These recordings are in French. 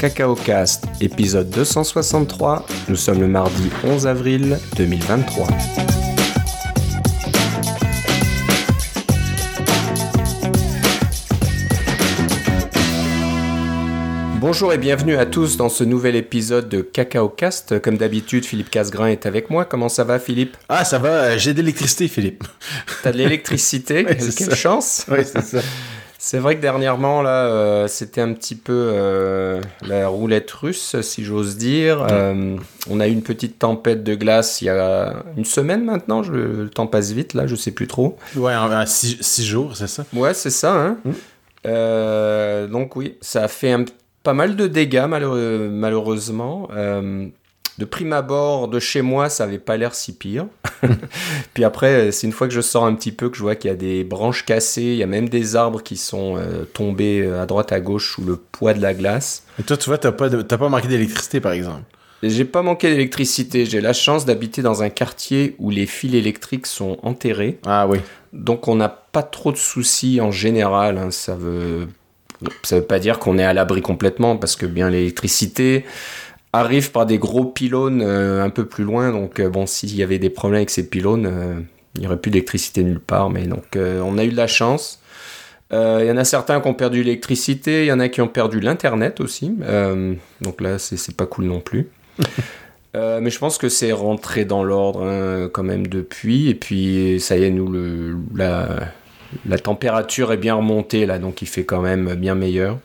Cacao Cast, épisode 263. Nous sommes le mardi 11 avril 2023. Bonjour et bienvenue à tous dans ce nouvel épisode de Cacao Cast. Comme d'habitude, Philippe Casgrain est avec moi. Comment ça va, Philippe? Ah, ça va, j'ai de l'électricité, Philippe. T'as de l'électricité Quelle ça. chance Oui, c'est ça. C'est vrai que dernièrement, là, euh, c'était un petit peu euh, la roulette russe, si j'ose dire. Euh, on a eu une petite tempête de glace il y a une semaine maintenant. Je- le temps passe vite, là, je sais plus trop. Ouais, en six, six jours, c'est ça? Ouais, c'est ça. Hein Mm. Euh, donc oui, ça a fait un- pas mal de dégâts malheureux- malheureusement. Euh, de prime abord, de chez moi, ça avait pas l'air si pire. Puis après, c'est une fois que je sors un petit peu que je vois qu'il y a des branches cassées, il y a même des arbres qui sont euh, tombés à droite à gauche sous le poids de la glace. Et toi, tu vois, t'as pas, de- t'as pas manqué d'électricité, par exemple? J'ai pas manqué d'électricité. J'ai la chance d'habiter dans un quartier où les fils électriques sont enterrés. Ah oui. Donc on n'a pas trop de soucis en général. hein. Ça veut ça veut pas dire qu'on est à l'abri complètement parce que bien l'électricité arrive par des gros pylônes euh, un peu plus loin. Donc euh, bon, s'il y avait des problèmes avec ces pylônes, euh, il y aurait plus d'électricité nulle part. Mais donc on a eu de la chance. Il y en a certains qui ont perdu l'électricité, il y en a qui ont perdu l'internet aussi. Donc là, c'est c'est pas cool non plus. Euh, mais je pense que c'est rentré dans l'ordre hein, quand même depuis. Et puis ça y est, nous, le, la, la température est bien remontée là, donc il fait quand même bien meilleur.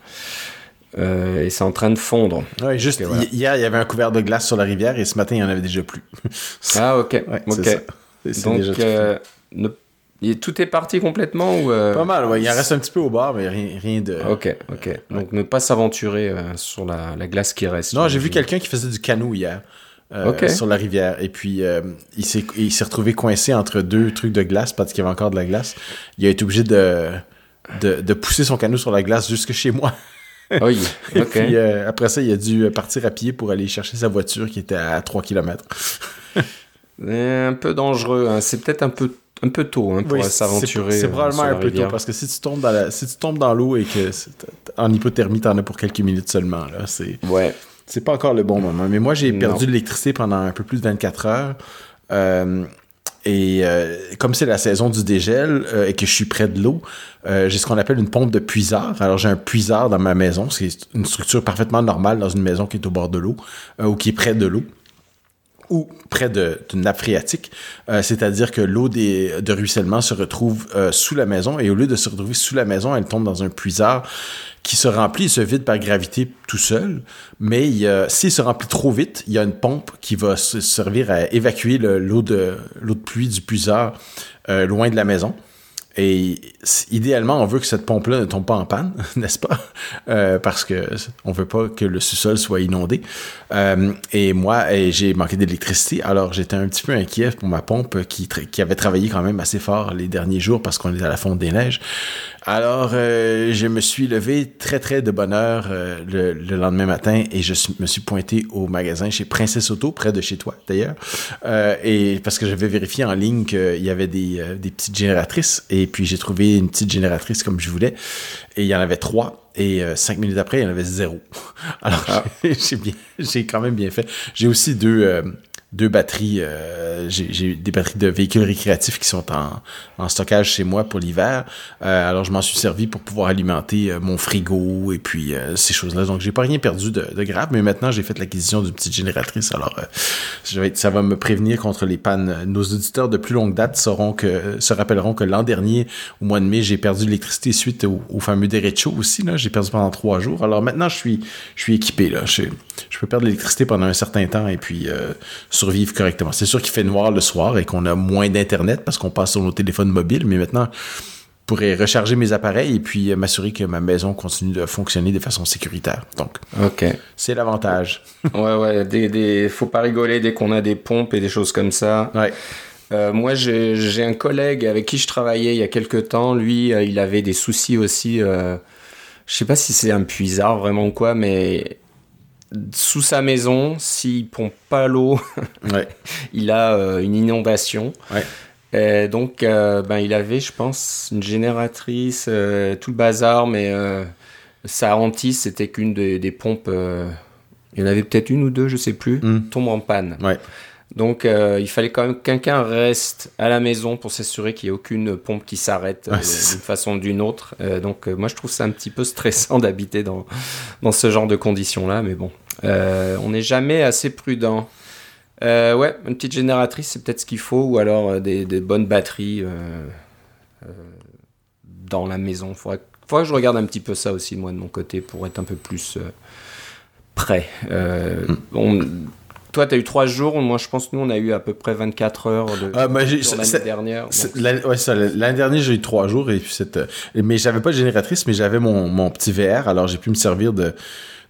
Euh, et c'est en train de fondre. Ouais, juste, voilà. hi- hier, il y avait un couvert de glace sur la rivière et ce matin, il y en avait déjà plus. Ah ok. Ouais, Donc déjà tout euh, ne- tout est parti complètement ou euh. Pas mal, ouais. Il en reste un petit peu au bar, mais rien, rien de. Ok, ok. Donc ne pas s'aventurer euh, sur la, la glace qui reste. Non, j'ai vu quelqu'un qui faisait du canot hier. euh, sur la rivière et puis euh, il s'est il s'est retrouvé coincé entre deux trucs de glace parce qu'il y avait encore de la glace il a été obligé de de, de pousser son canot sur la glace jusque chez moi Oui, Et ok. puis euh, après ça, il a dû partir à pied pour aller chercher sa voiture qui était à 3 km. Euh, Un peu dangereux. hein. C'est peut-être un peu un peu tôt hein, pour s'aventurer. C'est euh, probablement un peu rivière. tôt parce que si tu tombes dans la, si tu tombes dans l'eau et que en hypothermie, t'en as pour quelques minutes seulement. Là, c'est Ouais. c'est pas encore le bon moment. Mais moi, j'ai perdu de l'électricité pendant un peu plus de 24 heures. Euh, et euh, comme c'est la saison du dégel euh, et que je suis près de l'eau, euh, j'ai ce qu'on appelle une pompe de puisard. Alors j'ai un puisard dans ma maison. C'est une structure parfaitement normale dans une maison qui est au bord de l'eau ou qui est près de l'eau ou près d'une nappe phréatique, Euh, c'est-à-dire que l'eau de ruissellement se retrouve euh, sous la maison et au lieu de se retrouver sous la maison, elle tombe dans un puisard qui se remplit et se vide par gravité tout seul. Mais s'il se remplit trop vite, il y a une pompe qui va se servir à évacuer le- l'eau de de pluie du puisard euh, loin de la maison. Et idéalement, on veut que cette pompe-là ne tombe pas en panne, n'est-ce pas? Euh, parce que on veut pas que le sous-sol soit inondé. Euh, et moi, eh, j'ai manqué d'électricité, alors j'étais un petit peu inquiet pour ma pompe qui, avait travaillé quand même assez fort les derniers jours parce qu'on est à la fonte des neiges. Alors, euh, je me suis levé très, très de bonne heure le, le lendemain matin et je me suis pointé au magasin chez Princesse Auto, près de chez toi d'ailleurs. Et parce que j'avais vérifié en ligne qu'il y avait des, des petites génératrices et puis j'ai trouvé une petite génératrice comme je voulais et il y en avait trois. Et euh, cinq minutes après, il y en avait zéro. Alors, j'ai bien, j'ai quand même bien fait. J'ai aussi deux, euh, deux batteries. euh, j'ai, des batteries de véhicules récréatifs qui sont en, en stockage chez moi pour l'hiver. Euh, alors, je m'en suis servi pour pouvoir alimenter euh, mon frigo et puis euh, ces choses-là. Donc, j'ai pas rien perdu de, de grave, mais maintenant, j'ai fait l'acquisition d'une petite génératrice. Alors, euh, ça va me prévenir contre les pannes. Nos auditeurs de plus longue date sauront que, se rappelleront que l'an dernier, au mois de mai, j'ai perdu l'électricité suite au, au fameux derecho aussi. J'ai perdu pendant trois jours. Alors maintenant, je suis, je suis équipé. Là, je, je peux perdre l'électricité pendant un certain temps et puis survivre correctement. C'est sûr qu'il fait noir le soir et qu'on a moins d'internet parce qu'on passe sur nos téléphones mobiles, mais maintenant. Je pourrais recharger mes appareils et puis euh, m'assurer que ma maison continue de fonctionner de façon sécuritaire. Donc, c'est l'avantage. Ouais, ouais. Des, des... Faut pas rigoler dès qu'on a des pompes et des choses comme ça. Ouais. Euh, moi, j'ai j'ai un collègue avec qui je travaillais il y a quelques temps. Lui, euh, il avait des soucis aussi. euh, je sais pas si c'est un puisard vraiment ou quoi, mais sous sa maison, s'il pompe pas l'eau, Ouais. il a euh, une inondation. Ouais. Et donc, euh, ben, il avait, je pense, une génératrice, euh, tout le bazar, mais euh, sa hantise, c'était qu'une des, des pompes, euh, il y en avait peut-être une ou deux, je sais plus, Mm. tombe en panne. Ouais. Donc euh, il fallait quand même que quelqu'un reste à la maison pour s'assurer qu'il n'y ait aucune pompe qui s'arrête euh, d'une façon ou d'une autre. Euh, donc moi je trouve ça un petit peu stressant d'habiter dans, dans ce genre de conditions-là, mais bon, on n'est jamais assez prudent. Ouais, une petite génératrice, c'est peut-être ce qu'il faut, ou alors des, des bonnes batteries dans la maison. Faudrait, faudrait que je regarde un petit peu ça aussi, moi, de mon côté, pour être un peu plus prêt. Hmm. on- toi, tu as eu trois jours, moi, je pense que nous, on a eu à peu près 24 heures de Ah, c'est- l'année dernière. L'année ouais, dernière, j'ai eu trois jours et puis euh, mais j'avais pas de génératrice, mais j'avais mon, mon petit VR, alors j'ai pu me servir de,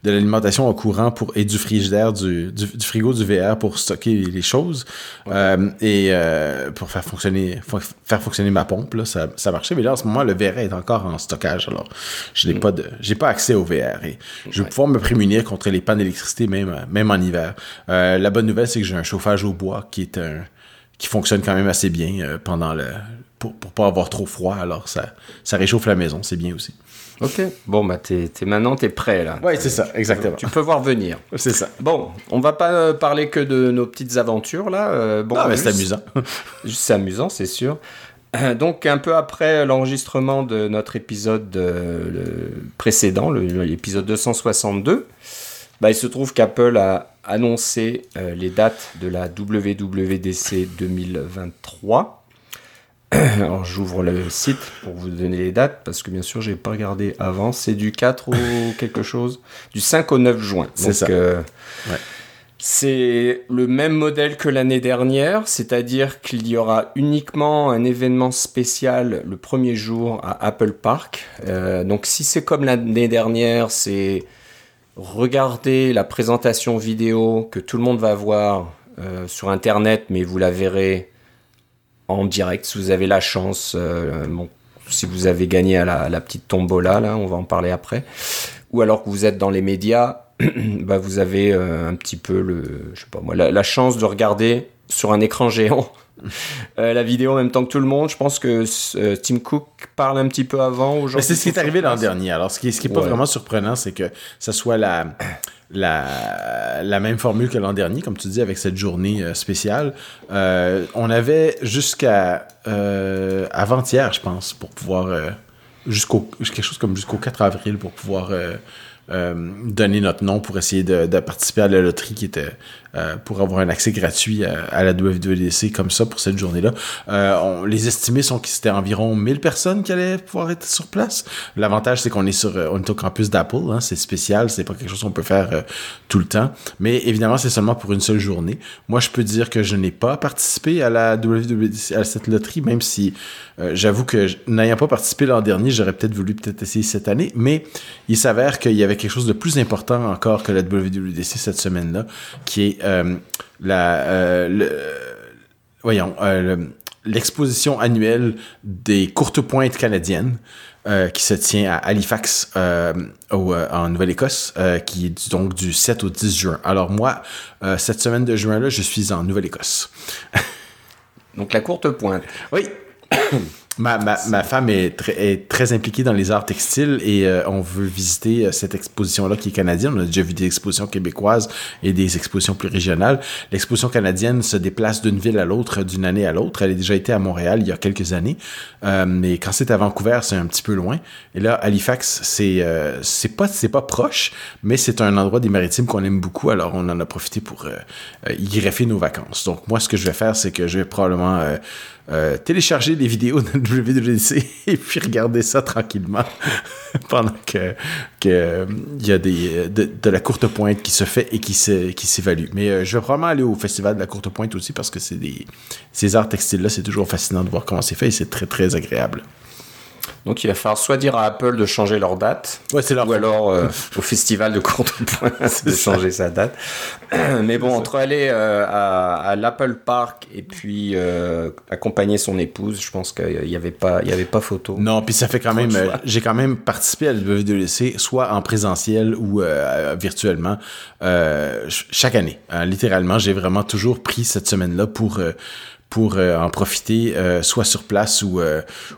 de l'alimentation au courant pour et du frigidaire, du, du, du frigo du VR pour stocker les choses euh, et euh, pour faire fonctionner fo- faire fonctionner ma pompe là, ça, ça marchait. Mais là en ce moment, le VR est encore en stockage, alors je n'ai pas de j'ai pas accès au VR et je vais Ouais. pouvoir me prémunir contre les pannes d'électricité même même en hiver. Euh, la bonne nouvelle, c'est que j'ai un chauffage au bois qui est un qui fonctionne quand même assez bien pendant le pour, pour pas avoir trop froid alors ça ça réchauffe la maison c'est bien aussi Ok, bon, bah, t'es, t'es- maintenant, tu es prêt, là. ouais c'est ça exactement Tu peux voir venir. c'est ça Bon, on va pas euh, parler que de nos petites aventures, là. euh, bon, ah mais c'est amusant C'est amusant, c'est sûr. Euh, Donc, un peu après l'enregistrement de notre épisode euh, le précédent, le- l'épisode 262, bah, il se trouve qu'Apple a annoncé les dates de la WWDC 2023. Alors, j'ouvre le site pour vous donner les dates, parce que bien sûr, j'ai pas regardé avant. C'est du 4 au quelque chose, du 5 au 9 juin. C'est ça. euh, Ouais. c'est le même modèle que l'année dernière, c'est-à-dire qu'il y aura uniquement un événement spécial le premier jour à Apple Park. Euh, donc si c'est comme l'année dernière, c'est regarder la présentation vidéo que tout le monde va voir euh, sur Internet, mais vous la verrez en direct si vous avez la chance. euh, bon, si vous avez gagné à la, à la petite tombola, là, on va en parler après. Ou alors que vous êtes dans les médias, bah, vous avez euh, un petit peu le, je sais pas moi, la, la chance de regarder sur un écran géant euh, la vidéo en même temps que tout le monde. Je pense que euh, Tim Cook parle un petit peu avant aux gens. C'est ce qui est arrivé l'an dernier. Alors, ce qui ce qui est pas Ouais. vraiment surprenant, c'est que ça soit la, la, même formule que l'an dernier, comme tu dis, avec cette journée euh, spéciale. Euh, on avait jusqu'à euh, avant-hier, je pense, pour pouvoir jusqu'au quelque chose comme jusqu'au 4 avril pour pouvoir donner notre nom pour essayer de participer à la loterie qui était euh, pour avoir un accès gratuit à, à la WWDC comme ça pour cette journée-là. Euh, les estimés sont que c'était environ 1000 personnes qui allaient pouvoir être sur place. L'avantage, c'est qu'on est sur, euh, on au campus d'Apple, hein, c'est spécial, c'est pas quelque chose qu'on peut faire euh, tout le temps. Mais évidemment, c'est seulement pour une seule journée. Moi, je peux dire que je n'ai pas participé à la WWDC, à cette loterie, même si euh, j'avoue que n'ayant pas participé l'an dernier, j'aurais peut-être voulu peut-être essayer cette année. Mais il s'avère qu'il y avait quelque chose de plus important encore que la WWDC cette semaine-là, qui est euh, la, euh, le, voyons, euh, le- l'exposition annuelle des courtes pointes canadiennes euh, qui se tient à Halifax euh, au, euh, en Nouvelle-Écosse, euh, qui est donc du 7 au 10 juin. Alors moi, euh, cette semaine de juin-là, je suis en Nouvelle-Écosse. Donc la courte pointe. Oui. Ma, ma, ma femme est très, impliquée dans les arts textiles et euh, on veut visiter euh, cette exposition-là qui est canadienne. On a déjà vu des expositions québécoises et des expositions plus régionales. L'exposition canadienne se déplace d'une ville à l'autre, d'une année à l'autre. Elle a déjà été à Montréal il y a quelques années, euh, mais quand c'est à Vancouver, c'est un petit peu loin. Et là, Halifax, c'est euh, c'est pas c'est pas proche, mais c'est un endroit des maritimes qu'on aime beaucoup. Alors on en a profité pour y greffer nos vacances. Donc moi, ce que je vais faire, c'est que je vais probablement euh, euh, télécharger des vidéos de WWDC et puis regarder ça tranquillement pendant que euh, il y a des de, de la courte pointe qui se fait et qui s'évalue. Mais euh, je vais probablement aller au festival de la courte pointe aussi parce que c'est des ces arts textiles là, c'est toujours fascinant de voir comment c'est fait et c'est très très agréable. Donc il va falloir soit dire à Apple de changer leur date, Ouais, c'est leur ou alors euh, au festival de courte pointe de ça. changer sa date. Mais bon, entre aller euh, à, à l'Apple Park et puis euh, accompagner son épouse, je pense qu'il n'y avait pas, il y avait pas photo. Non, puis ça fait quand même. euh. J'ai quand même participé à la WWDC, soit en présentiel ou euh, virtuellement, euh, ch- chaque année. Euh, littéralement, j'ai vraiment toujours pris cette semaine-là pour. Euh, pour en profiter, soit sur place ou,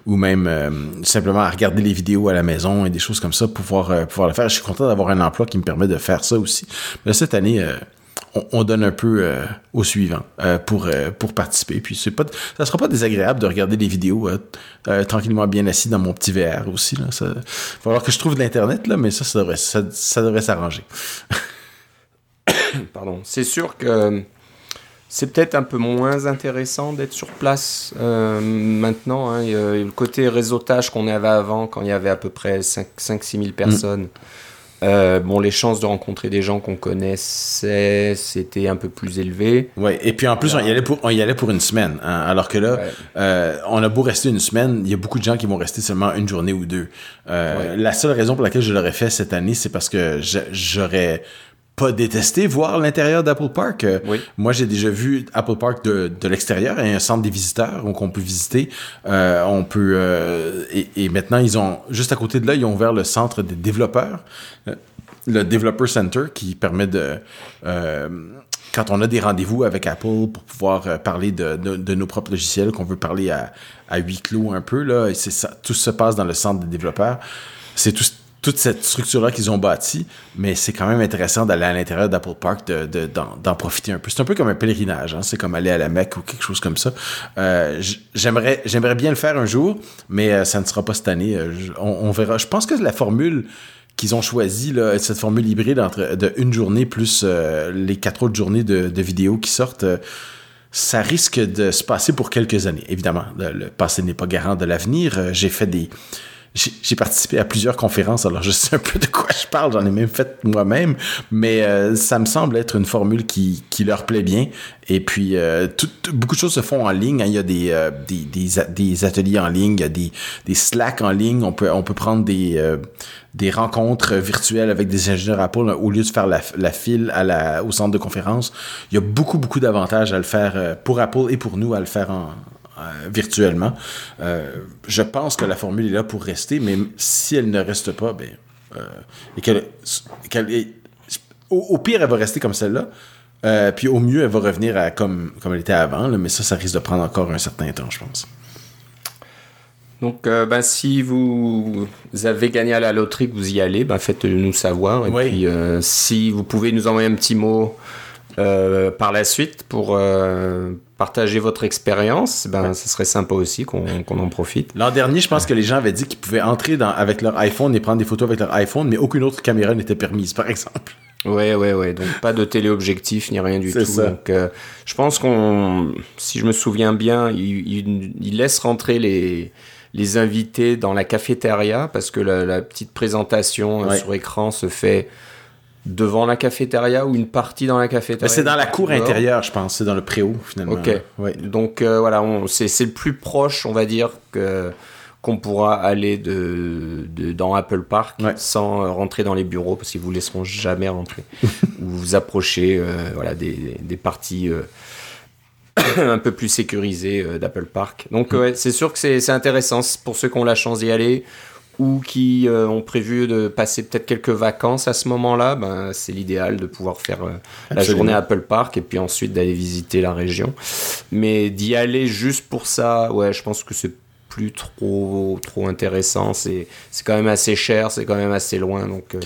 ou même simplement à regarder les vidéos à la maison et des choses comme ça pouvoir, pouvoir le faire. Je suis content d'avoir un emploi qui me permet de faire ça aussi. Mais cette année, on, donne un peu euh, au suivant euh, pour, euh, pour participer. Puis c'est pas, ça sera pas désagréable de regarder des vidéos tranquillement bien assis dans mon petit VR aussi. Là. Ça, va falloir que je trouve de l'internet là, mais ça, ça devrait, ça, devrait s'arranger. Pardon. C'est sûr que c'est peut-être un peu moins intéressant d'être sur place maintenant. Hein. le côté réseautage qu'on avait avant, quand il y avait à peu près 5-6 000 personnes. Mm. Euh, bon, les chances de rencontrer des gens qu'on connaissait, c'était un peu plus élevé. Ouais, et puis en plus, on y allait pour, on y allait pour une semaine. Hein, alors que là, euh, on a beau rester une semaine, il y a beaucoup de gens qui vont rester seulement une journée ou deux. Euh, La seule raison pour laquelle je l'aurais fait cette année, c'est parce que j'aurais pas détesté voir l'intérieur d'Apple Park. Euh, oui. Moi, j'ai déjà vu Apple Park de, de l'extérieur. Il y a un centre des visiteurs donc on peut visiter. Euh, on peut euh, et, et, maintenant ils ont juste à côté de là, ils ont ouvert le centre des développeurs, euh, le Developer Center, qui permet de quand on a des rendez-vous avec Apple pour pouvoir parler de, de, de nos propres logiciels, qu'on veut parler à, à huis clos un peu là, et c'est ça, tout se passe dans le centre des développeurs. C'est tout toute cette structure-là qu'ils ont bâtie, mais c'est quand même intéressant d'aller à l'intérieur d'Apple Park, d'en de, d'en profiter un peu. C'est un peu comme un pèlerinage, hein? c'est comme aller à la Mecque ou quelque chose comme ça. Euh, j'aimerais, bien le faire un jour, mais euh, ça ne sera pas cette année. Euh, on, verra. Je pense que la formule qu'ils ont choisie, cette formule hybride entre une journée plus les quatre autres journées de vidéos qui sortent, ça risque de se passer pour quelques années. Évidemment, le passé n'est pas garant de l'avenir. J'ai fait des j'ai participé à plusieurs conférences, alors je sais un peu de quoi je parle, j'en ai même fait moi-même, mais euh, ça me semble être une formule qui, leur plaît bien. Et puis, euh, beaucoup de choses se font en ligne. Hein. Il y a des, euh, des, des, ateliers en ligne, il y a des, des Slack en ligne. On peut, prendre des, rencontres virtuelles avec des ingénieurs Apple au lieu de faire la, file au centre de conférence. Il y a beaucoup, beaucoup d'avantages à le faire pour Apple et pour nous à le faire en, euh, virtuellement. Euh, je pense que la formule est là pour rester, mais si elle ne reste pas, ben, euh, et qu'elle, au, pire, elle va rester comme celle-là. puis au mieux, elle va revenir à comme, comme elle était avant, mais ça, ça risque de prendre encore un certain temps, je pense. Donc, ben, si vous avez gagné à la loterie, que vous y allez, ben, faites-le nous savoir. Et puis, si vous pouvez nous envoyer un petit mot par la suite pour, partager votre expérience, ben, ce serait sympa aussi qu'on en profite. L'an dernier, je pense que les gens avaient dit qu'ils pouvaient entrer dans, avec leur iPhone et prendre des photos avec leur iPhone, mais aucune autre caméra n'était permise, par exemple. Ouais, ouais, ouais. Donc pas de téléobjectif ni rien du tout. Ça. Donc euh, je pense qu'on, si je me souviens bien, il, il, laisse rentrer les les invités dans la cafétéria parce que la, petite présentation euh, sur écran se fait devant la cafétéria ou une partie dans la cafétéria C'est dans la cour intérieure, je pense. C'est dans le préau, finalement. Ok. Donc euh, voilà, c'est le plus proche, on va dire, que qu'on pourra aller de, de, dans Apple Park sans rentrer dans les bureaux parce qu'ils vous laisseront jamais rentrer ou vous approcher euh, voilà des, des parties euh, un peu plus sécurisées d'Apple Park donc mm. c'est sûr que c'est intéressant pour ceux qui ont la chance d'y aller ou qui euh, ont prévu de passer peut-être quelques vacances à ce moment-là, ben, c'est l'idéal de pouvoir faire euh, la journée Apple Park et puis ensuite d'aller visiter la région. Mais d'y aller juste pour ça, ouais, je pense que c'est plus trop trop intéressant. C'est c'est quand même assez cher, c'est quand même assez loin, donc. Euh,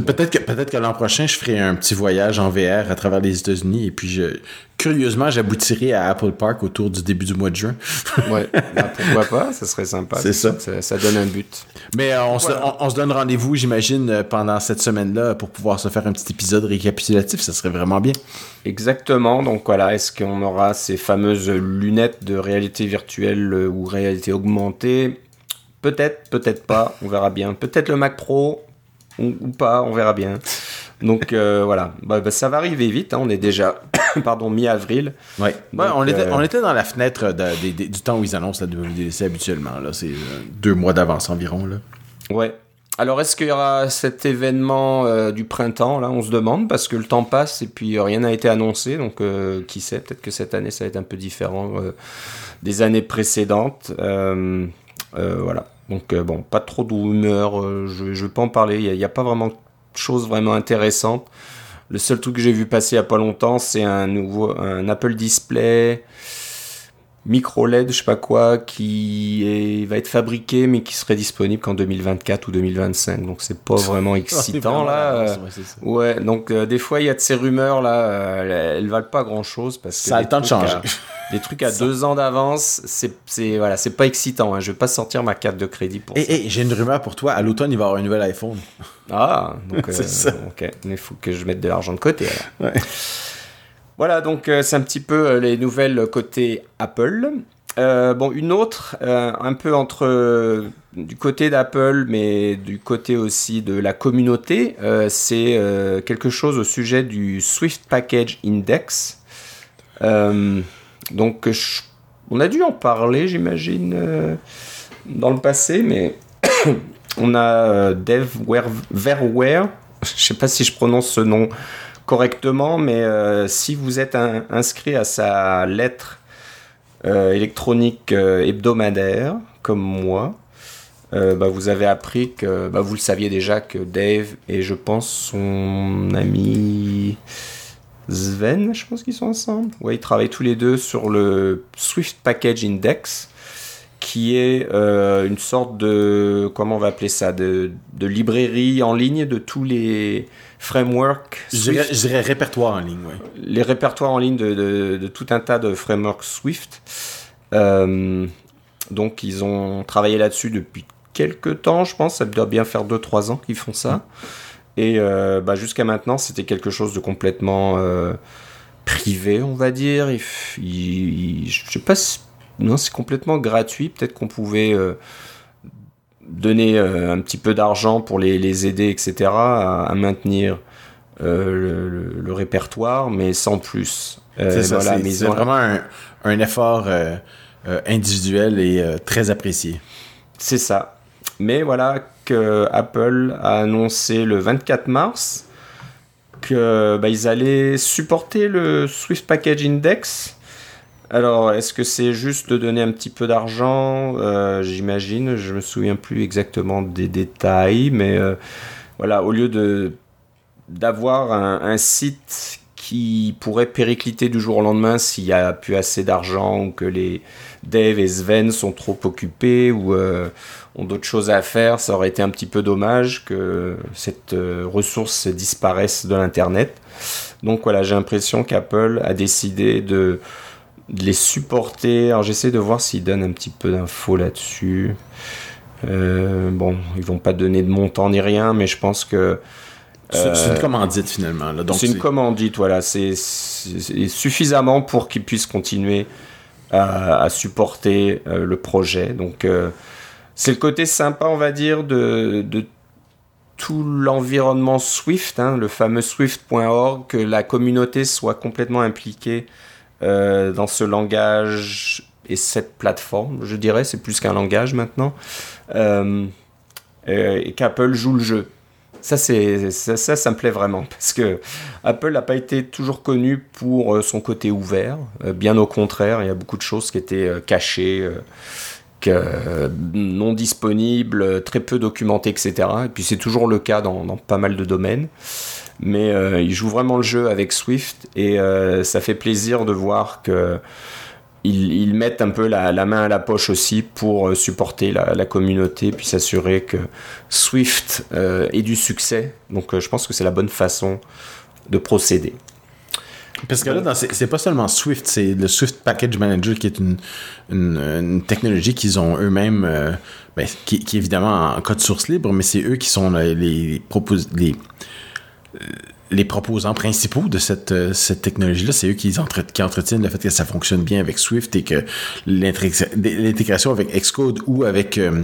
Peut-être que, l'an prochain, je ferai un petit voyage en VR à travers les États-Unis et puis je, curieusement, j'aboutirai à Apple Park autour du début du mois de juin. ouais, bah, pourquoi pas, ça serait sympa. C'est ça. ça. donne un but. Mais euh, on, se, on, se, donne rendez-vous, j'imagine, euh, pendant cette semaine-là pour pouvoir se faire un petit épisode récapitulatif, ça serait vraiment bien. Exactement, donc voilà, est-ce qu'on aura ces fameuses lunettes de réalité virtuelle euh, ou réalité augmentée? Peut-être, peut-être pas, on verra bien. Peut-être le Mac Pro, ou, pas, on verra bien. Donc euh, voilà, bah, bah, ça va arriver vite, hein. on est déjà pardon mi-avril. Ouais. on, était, euh, on était dans la fenêtre du temps où ils annoncent la WWDC habituellement, là, c'est euh, deux mois d'avance environ. Là. Ouais. Alors est-ce qu'il y aura cet événement du printemps là? On se demande parce que le temps passe et puis rien n'a été annoncé, donc qui sait? Peut-être que cette année ça va être un peu différent des années précédentes. voilà. Donc euh, bon, pas trop de rumeurs, euh, je ne vais pas en parler, il n'y a, pas vraiment de choses vraiment intéressantes. Le seul truc que j'ai vu passer il n'y a pas longtemps, c'est un nouveau un Apple Display micro LED, je sais pas quoi, qui est, va être fabriqué mais qui serait disponible qu'en 2024 ou 2025. Donc c'est pas vraiment excitant là. ouais, donc euh, des fois il y a de ces rumeurs là, euh, elles, valent pas grand chose parce que ça a le temps de changer. des trucs à deux ans d'avance, c'est c'est voilà, c'est pas excitant. Hein. Je vais pas sortir ma carte de crédit pour et, ça. Et j'ai une rumeur pour toi. À l'automne il va y avoir un nouvel iPhone. Ah, donc c'est ça. ok, il faut que je mette de l'argent de côté. Alors. Ouais. Voilà, donc euh, c'est un petit peu euh, les nouvelles côté Apple. Euh, bon, une autre, un peu entre du côté d'Apple, mais du côté aussi de la communauté, c'est quelque chose au sujet du Swift Package Index. donc, on a dû en parler, j'imagine, dans le passé, mais on a Dev je ne sais pas si je prononce ce nom correctement, mais euh, si vous êtes inscrit à sa lettre euh, électronique euh, hebdomadaire, comme moi, bah, vous avez appris que bah, vous le saviez déjà que Dave et je pense son ami Sven, je pense qu'ils sont ensemble. Ouais, ils travaillent tous les deux sur le Swift Package Index, qui est une sorte de comment on va appeler ça, de, de librairie en ligne de tous les framework. Je dirais, répertoire en ligne, oui. Les répertoires en ligne de, tout un tas de frameworks Swift. Euh, donc, ils ont travaillé là-dessus depuis quelques temps, je pense. Ça doit bien faire 2-3 ans qu'ils font ça. Et euh, bah, jusqu'à maintenant, c'était quelque chose de complètement euh, privé, on va dire. Il, je sais pas si... Non, c'est complètement gratuit. Peut-être qu'on pouvait donner euh, un petit peu d'argent pour les, les, aider, etc., à, maintenir euh, le, répertoire, mais sans plus. Euh, c'est voilà, vraiment un, un effort individuel et très apprécié. C'est ça. Mais voilà que Apple a annoncé le 24 mars que bah, allaient supporter le Swift Package Index alors, est-ce que c'est juste de donner un petit peu d'argent? Euh, J'imagine, je me souviens plus exactement des détails, mais euh, voilà, au lieu de d'avoir un, site qui pourrait péricliter du jour au lendemain s'il n'y a plus assez d'argent ou que les Dave et Sven sont trop occupés ou euh, ont d'autres choses à faire, ça aurait été un petit peu dommage que cette ressource disparaisse de l'Internet. Donc voilà, j'ai l'impression qu'Apple a décidé de de les supporter. Alors j'essaie de voir s'ils donnent un petit peu d'infos là-dessus. Euh, bon, ils vont pas donner de montant ni rien, mais je pense que c'est une euh, commandite finalement. C'est une commandite, voilà. C'est suffisamment pour qu'ils puissent continuer à, supporter euh, le projet. Donc c'est le côté sympa, on va dire, de, de tout l'environnement Swift, hein, le fameux Swift.org, que la communauté soit complètement impliquée euh, dans ce langage et cette plateforme, je dirais, c'est plus qu'un langage maintenant, euh, et qu'Apple joue le jeu. Ça, c'est, ça, ça, me plaît vraiment, parce que Apple n'a pas été toujours connu pour euh, son côté ouvert, bien au contraire, il y a beaucoup de choses qui étaient cachées. non disponibles, très peu documentées, etc. Et puis c'est toujours le cas dans pas mal de domaines mais euh, il joue vraiment le jeu avec Swift et euh, ça fait plaisir de voir que ils, mettent un peu la, main à la poche aussi pour euh, supporter la, communauté puis s'assurer que Swift ait du succès. Donc je pense que c'est la bonne façon de procéder. Parce que là, c'est pas seulement Swift, c'est le Swift Package Manager qui est une, une, technologie qu'ils ont eux-mêmes, ben, qui, qui, est évidemment en code source libre, mais c'est eux qui sont les, les, les les proposants principaux de cette, euh, cette technologie-là, c'est eux qui, entretiennent le fait que ça fonctionne bien avec Swift et que l'intégration avec Xcode ou avec euh,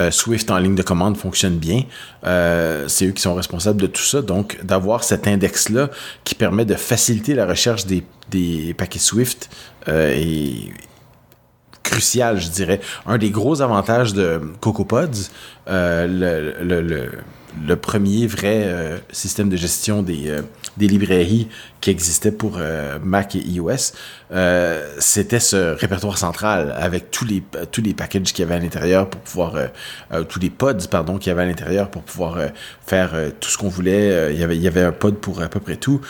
euh, Swift en ligne de commande fonctionne bien. c'est eux qui sont responsables de tout ça. Donc, d'avoir cet index-là qui permet de faciliter la recherche des, des paquets Swift est crucial, je dirais. Un des gros avantages de CocoaPods, le, le le premier vrai euh, système de gestion des, euh, des librairies qui existait pour euh, Mac et iOS, c'était ce répertoire central avec tous les tous les packages qu'il y avait à l'intérieur pour pouvoir tous les pods pardon qu'il y avait à l'intérieur pour pouvoir faire tout ce qu'on voulait. il y avait il y avait un pod pour à peu près tout.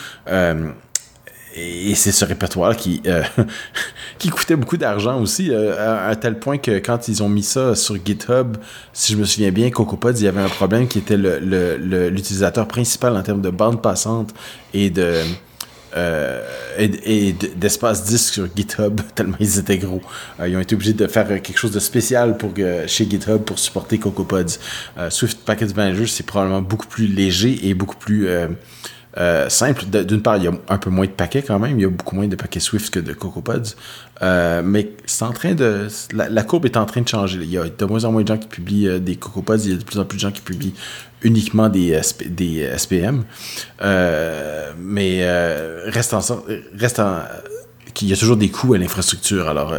Et c'est ce répertoire qui euh, qui coûtait beaucoup d'argent aussi à, tel point que quand ils ont mis ça sur GitHub, si je me souviens bien, CocoaPods, il y avait un problème qui était l'utilisateur principal en termes de bande passante et de euh, d'espace disque sur GitHub, tellement ils étaient gros. Euh, ils ont été obligés de faire quelque chose de spécial pour chez GitHub pour supporter CocoaPods. Euh, Swift Package Manager, c'est probablement beaucoup plus léger et beaucoup plus euh, simple. D'une part, il y a un peu moins de paquets quand même. Il y a beaucoup moins de paquets Swift que de CocoaPods. Euh, mais c'est en train de. La, courbe est en train de changer. Il y a de moins en moins de gens qui publient euh, des CocoaPods. Il y a de plus en plus de gens qui publient uniquement des, des SPM. mais reste en y a toujours des coûts à l'infrastructure. Alors.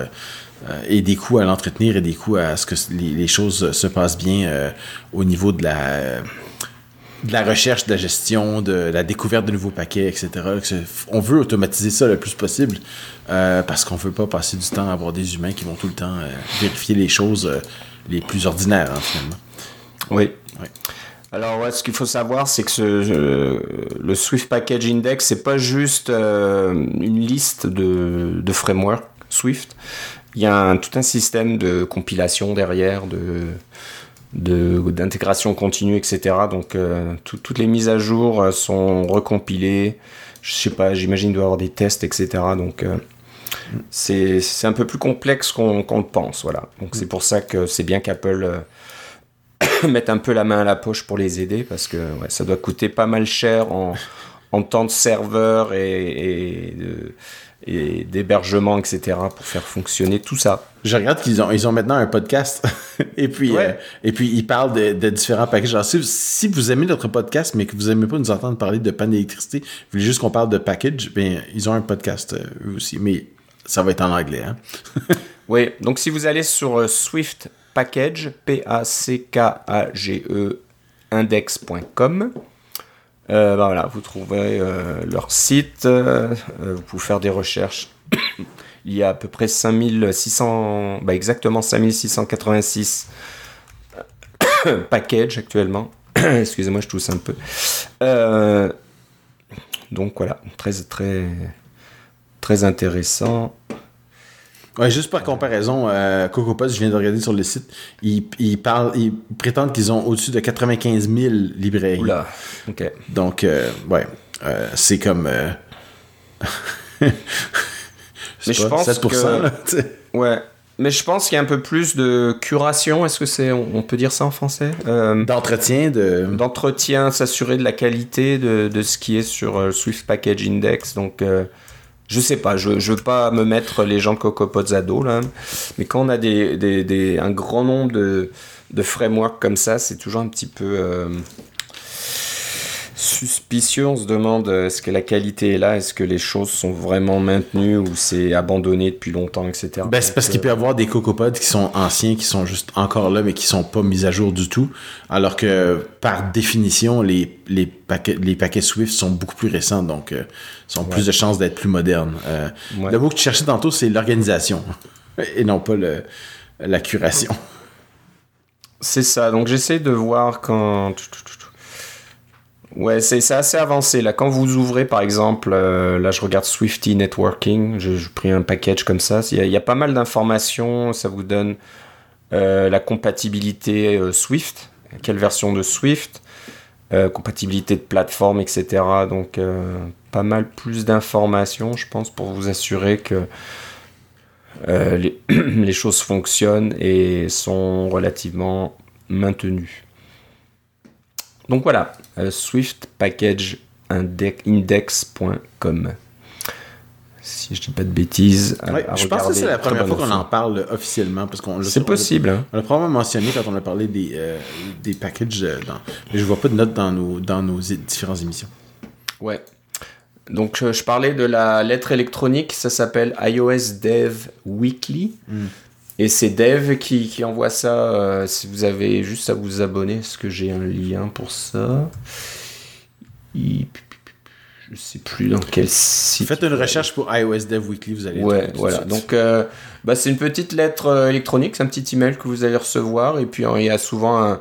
et des coûts à l'entretenir et des coûts à ce que les choses se passent bien au niveau de la de la recherche, de la gestion, de la découverte de nouveaux paquets, etc. On veut automatiser ça le plus possible euh, parce qu'on veut pas passer du temps à avoir des humains qui vont tout le temps euh, vérifier les choses euh, les plus ordinaires, hein, finalement. Oui. Alors, ce qu'il faut savoir, c'est que ce, le Swift Package Index, c'est pas juste une liste de, de frameworks Swift. Il y a tout un système de compilation derrière, de d'intégration continue, etc. Donc euh, toutes les mises à jour euh, sont recompilées. Je sais pas, j'imagine doit avoir des tests, etc. Donc euh, c'est un peu plus complexe qu'on le pense, voilà. Donc c'est pour ça que c'est bien qu'Apple mette un peu la main à la poche pour les aider parce que ça doit coûter pas mal cher en, en temps de serveur et, et de et d'hébergement, etc. pour faire fonctionner tout ça. Je regarde qu'ils ont, ils ont maintenant un podcast et puis euh, et puis ils parlent de, de différents packages. Alors, si, vous aimez notre podcast mais que vous aimez pas nous entendre parler de panne d'électricité, vous voulez juste qu'on parle de package, ben ils ont un podcast euh, eux aussi, mais ça va être en anglais. Hein? oui, donc si vous allez sur euh, Swift Package, P A C K A G E index.com euh, bah voilà, vous trouverez euh, leur site, euh, vous pouvez faire des recherches. Il y a à peu près 5600, bah exactement 5686 packages actuellement. Excusez-moi, je tousse un peu. donc voilà, très très très intéressant. Ouais, juste par comparaison, euh, CocoaPods, je viens de regarder sur le site, ils, ils, parlent, ils prétendent qu'ils ont au-dessus de 95 000 librairies. Oula, ok. Donc, euh, ouais, euh, c'est comme... Euh, Mais je pense 7%, que... ouais, mais je pense qu'il y a un peu plus de curation, est-ce que c'est, on peut dire ça en français? D'entretien, de... D'entretien, s'assurer de la qualité de, de, ce qui est sur Swift Package Index, donc je sais pas, je, je veux pas me mettre les gens dos là, mais quand on a des, des, des un grand nombre de, de frameworks comme ça, c'est toujours un petit peu euh, suspicieux. On se demande euh, est-ce que la qualité est là, est-ce que les choses sont vraiment maintenues ou c'est abandonné depuis longtemps, etc. Ben, c'est parce qu'il peut y avoir des CocoaPods qui sont anciens, qui sont juste encore là, mais qui sont pas mis à jour du tout, alors que par définition, les, les, paquets, les paquets Swift sont beaucoup plus récents, donc euh, ont plus de chances d'être plus modernes. Euh, Le mot que tu cherchais tantôt, c'est l'organisation et non pas le, la curation. C'est ça. Donc j'essaie de voir quand. Ouais, c'est assez avancé. Là, quand vous ouvrez, par exemple, euh, là, je regarde Swifty Networking. J'ai pris un package comme ça. Il y a, pas mal d'informations. Ça vous donne euh, la compatibilité euh, Swift, quelle version de Swift, compatibilité de plateforme, etc. Donc, pas mal plus d'informations, je pense, pour vous assurer que les, choses fonctionnent et sont relativement maintenues. Donc voilà, euh, swiftpacageindex.com. Si je dis pas de bêtises. je pense que c'est la première fois qu'on en parle officiellement. parce qu'on C'est possible. Hein. On l'a probablement mentionné quand on a parlé des, euh, des packages, euh, dans, mais je vois pas de notes dans nos, dans nos différentes émissions. Ouais. Donc je parlais de la lettre électronique, ça s'appelle iOS Dev Weekly. Hmm. Et c'est Dev qui, qui envoie ça. Euh, si vous avez juste à vous abonner, est-ce que j'ai un lien pour ça Je Je sais plus dans quel site. Faites une recherche pour iOS Dev Weekly, vous allez. Ouais, voilà. Donc, euh, bah, c'est une petite lettre euh, électronique, c'est un petit email que vous allez recevoir, et puis il y a souvent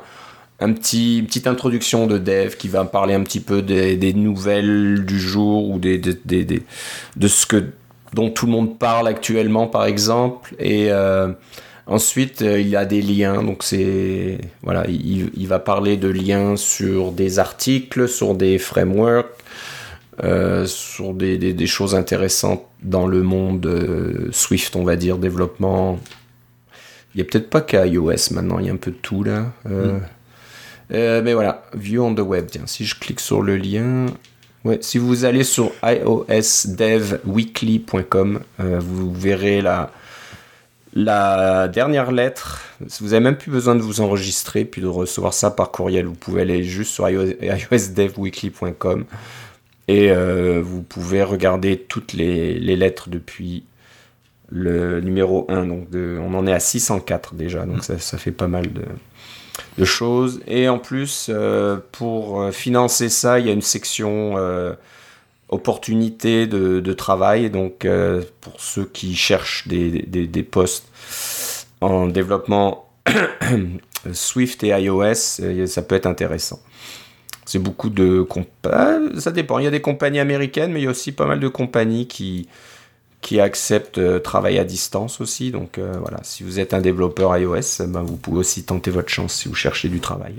un petit, une petite introduction de dev qui va parler un petit peu des, des nouvelles du jour ou des, des, des- de ce que dont tout le monde parle actuellement par exemple. Et euh, ensuite euh, il y a des liens. Donc c'est voilà il, il va parler de liens sur des articles sur des frameworks euh, sur des, des, des choses intéressantes dans le monde euh, Swift on va dire développement. Il y a peut-être pas qu'à iOS maintenant il y a un peu de tout là. Euh, mais voilà, view on the web. Tiens, si je clique sur le lien, ouais, si vous allez sur iosdevweekly.com, euh, vous verrez la, la dernière lettre. Vous avez même plus besoin de vous enregistrer puis de recevoir ça par courriel. Vous pouvez aller juste sur iOS iosdevweekly.com et euh, vous pouvez regarder toutes les, les lettres depuis le numéro 1. Donc on en est à 604 déjà, donc ça, ça fait pas mal de, de choses. Et en plus, euh, pour euh, financer ça, il y a une section euh, opportunités de, travail. Donc, euh, pour ceux qui cherchent des, des, des postes en développement Swift et iOS, ça peut être intéressant. C'est beaucoup de ça dépend. Il y a des compagnies américaines, mais il y a aussi pas mal de compagnies qui qui acceptent euh, travail à distance aussi. Donc euh, voilà, si vous êtes un développeur iOS, euh, ben, vous pouvez aussi tenter votre chance si vous cherchez du travail.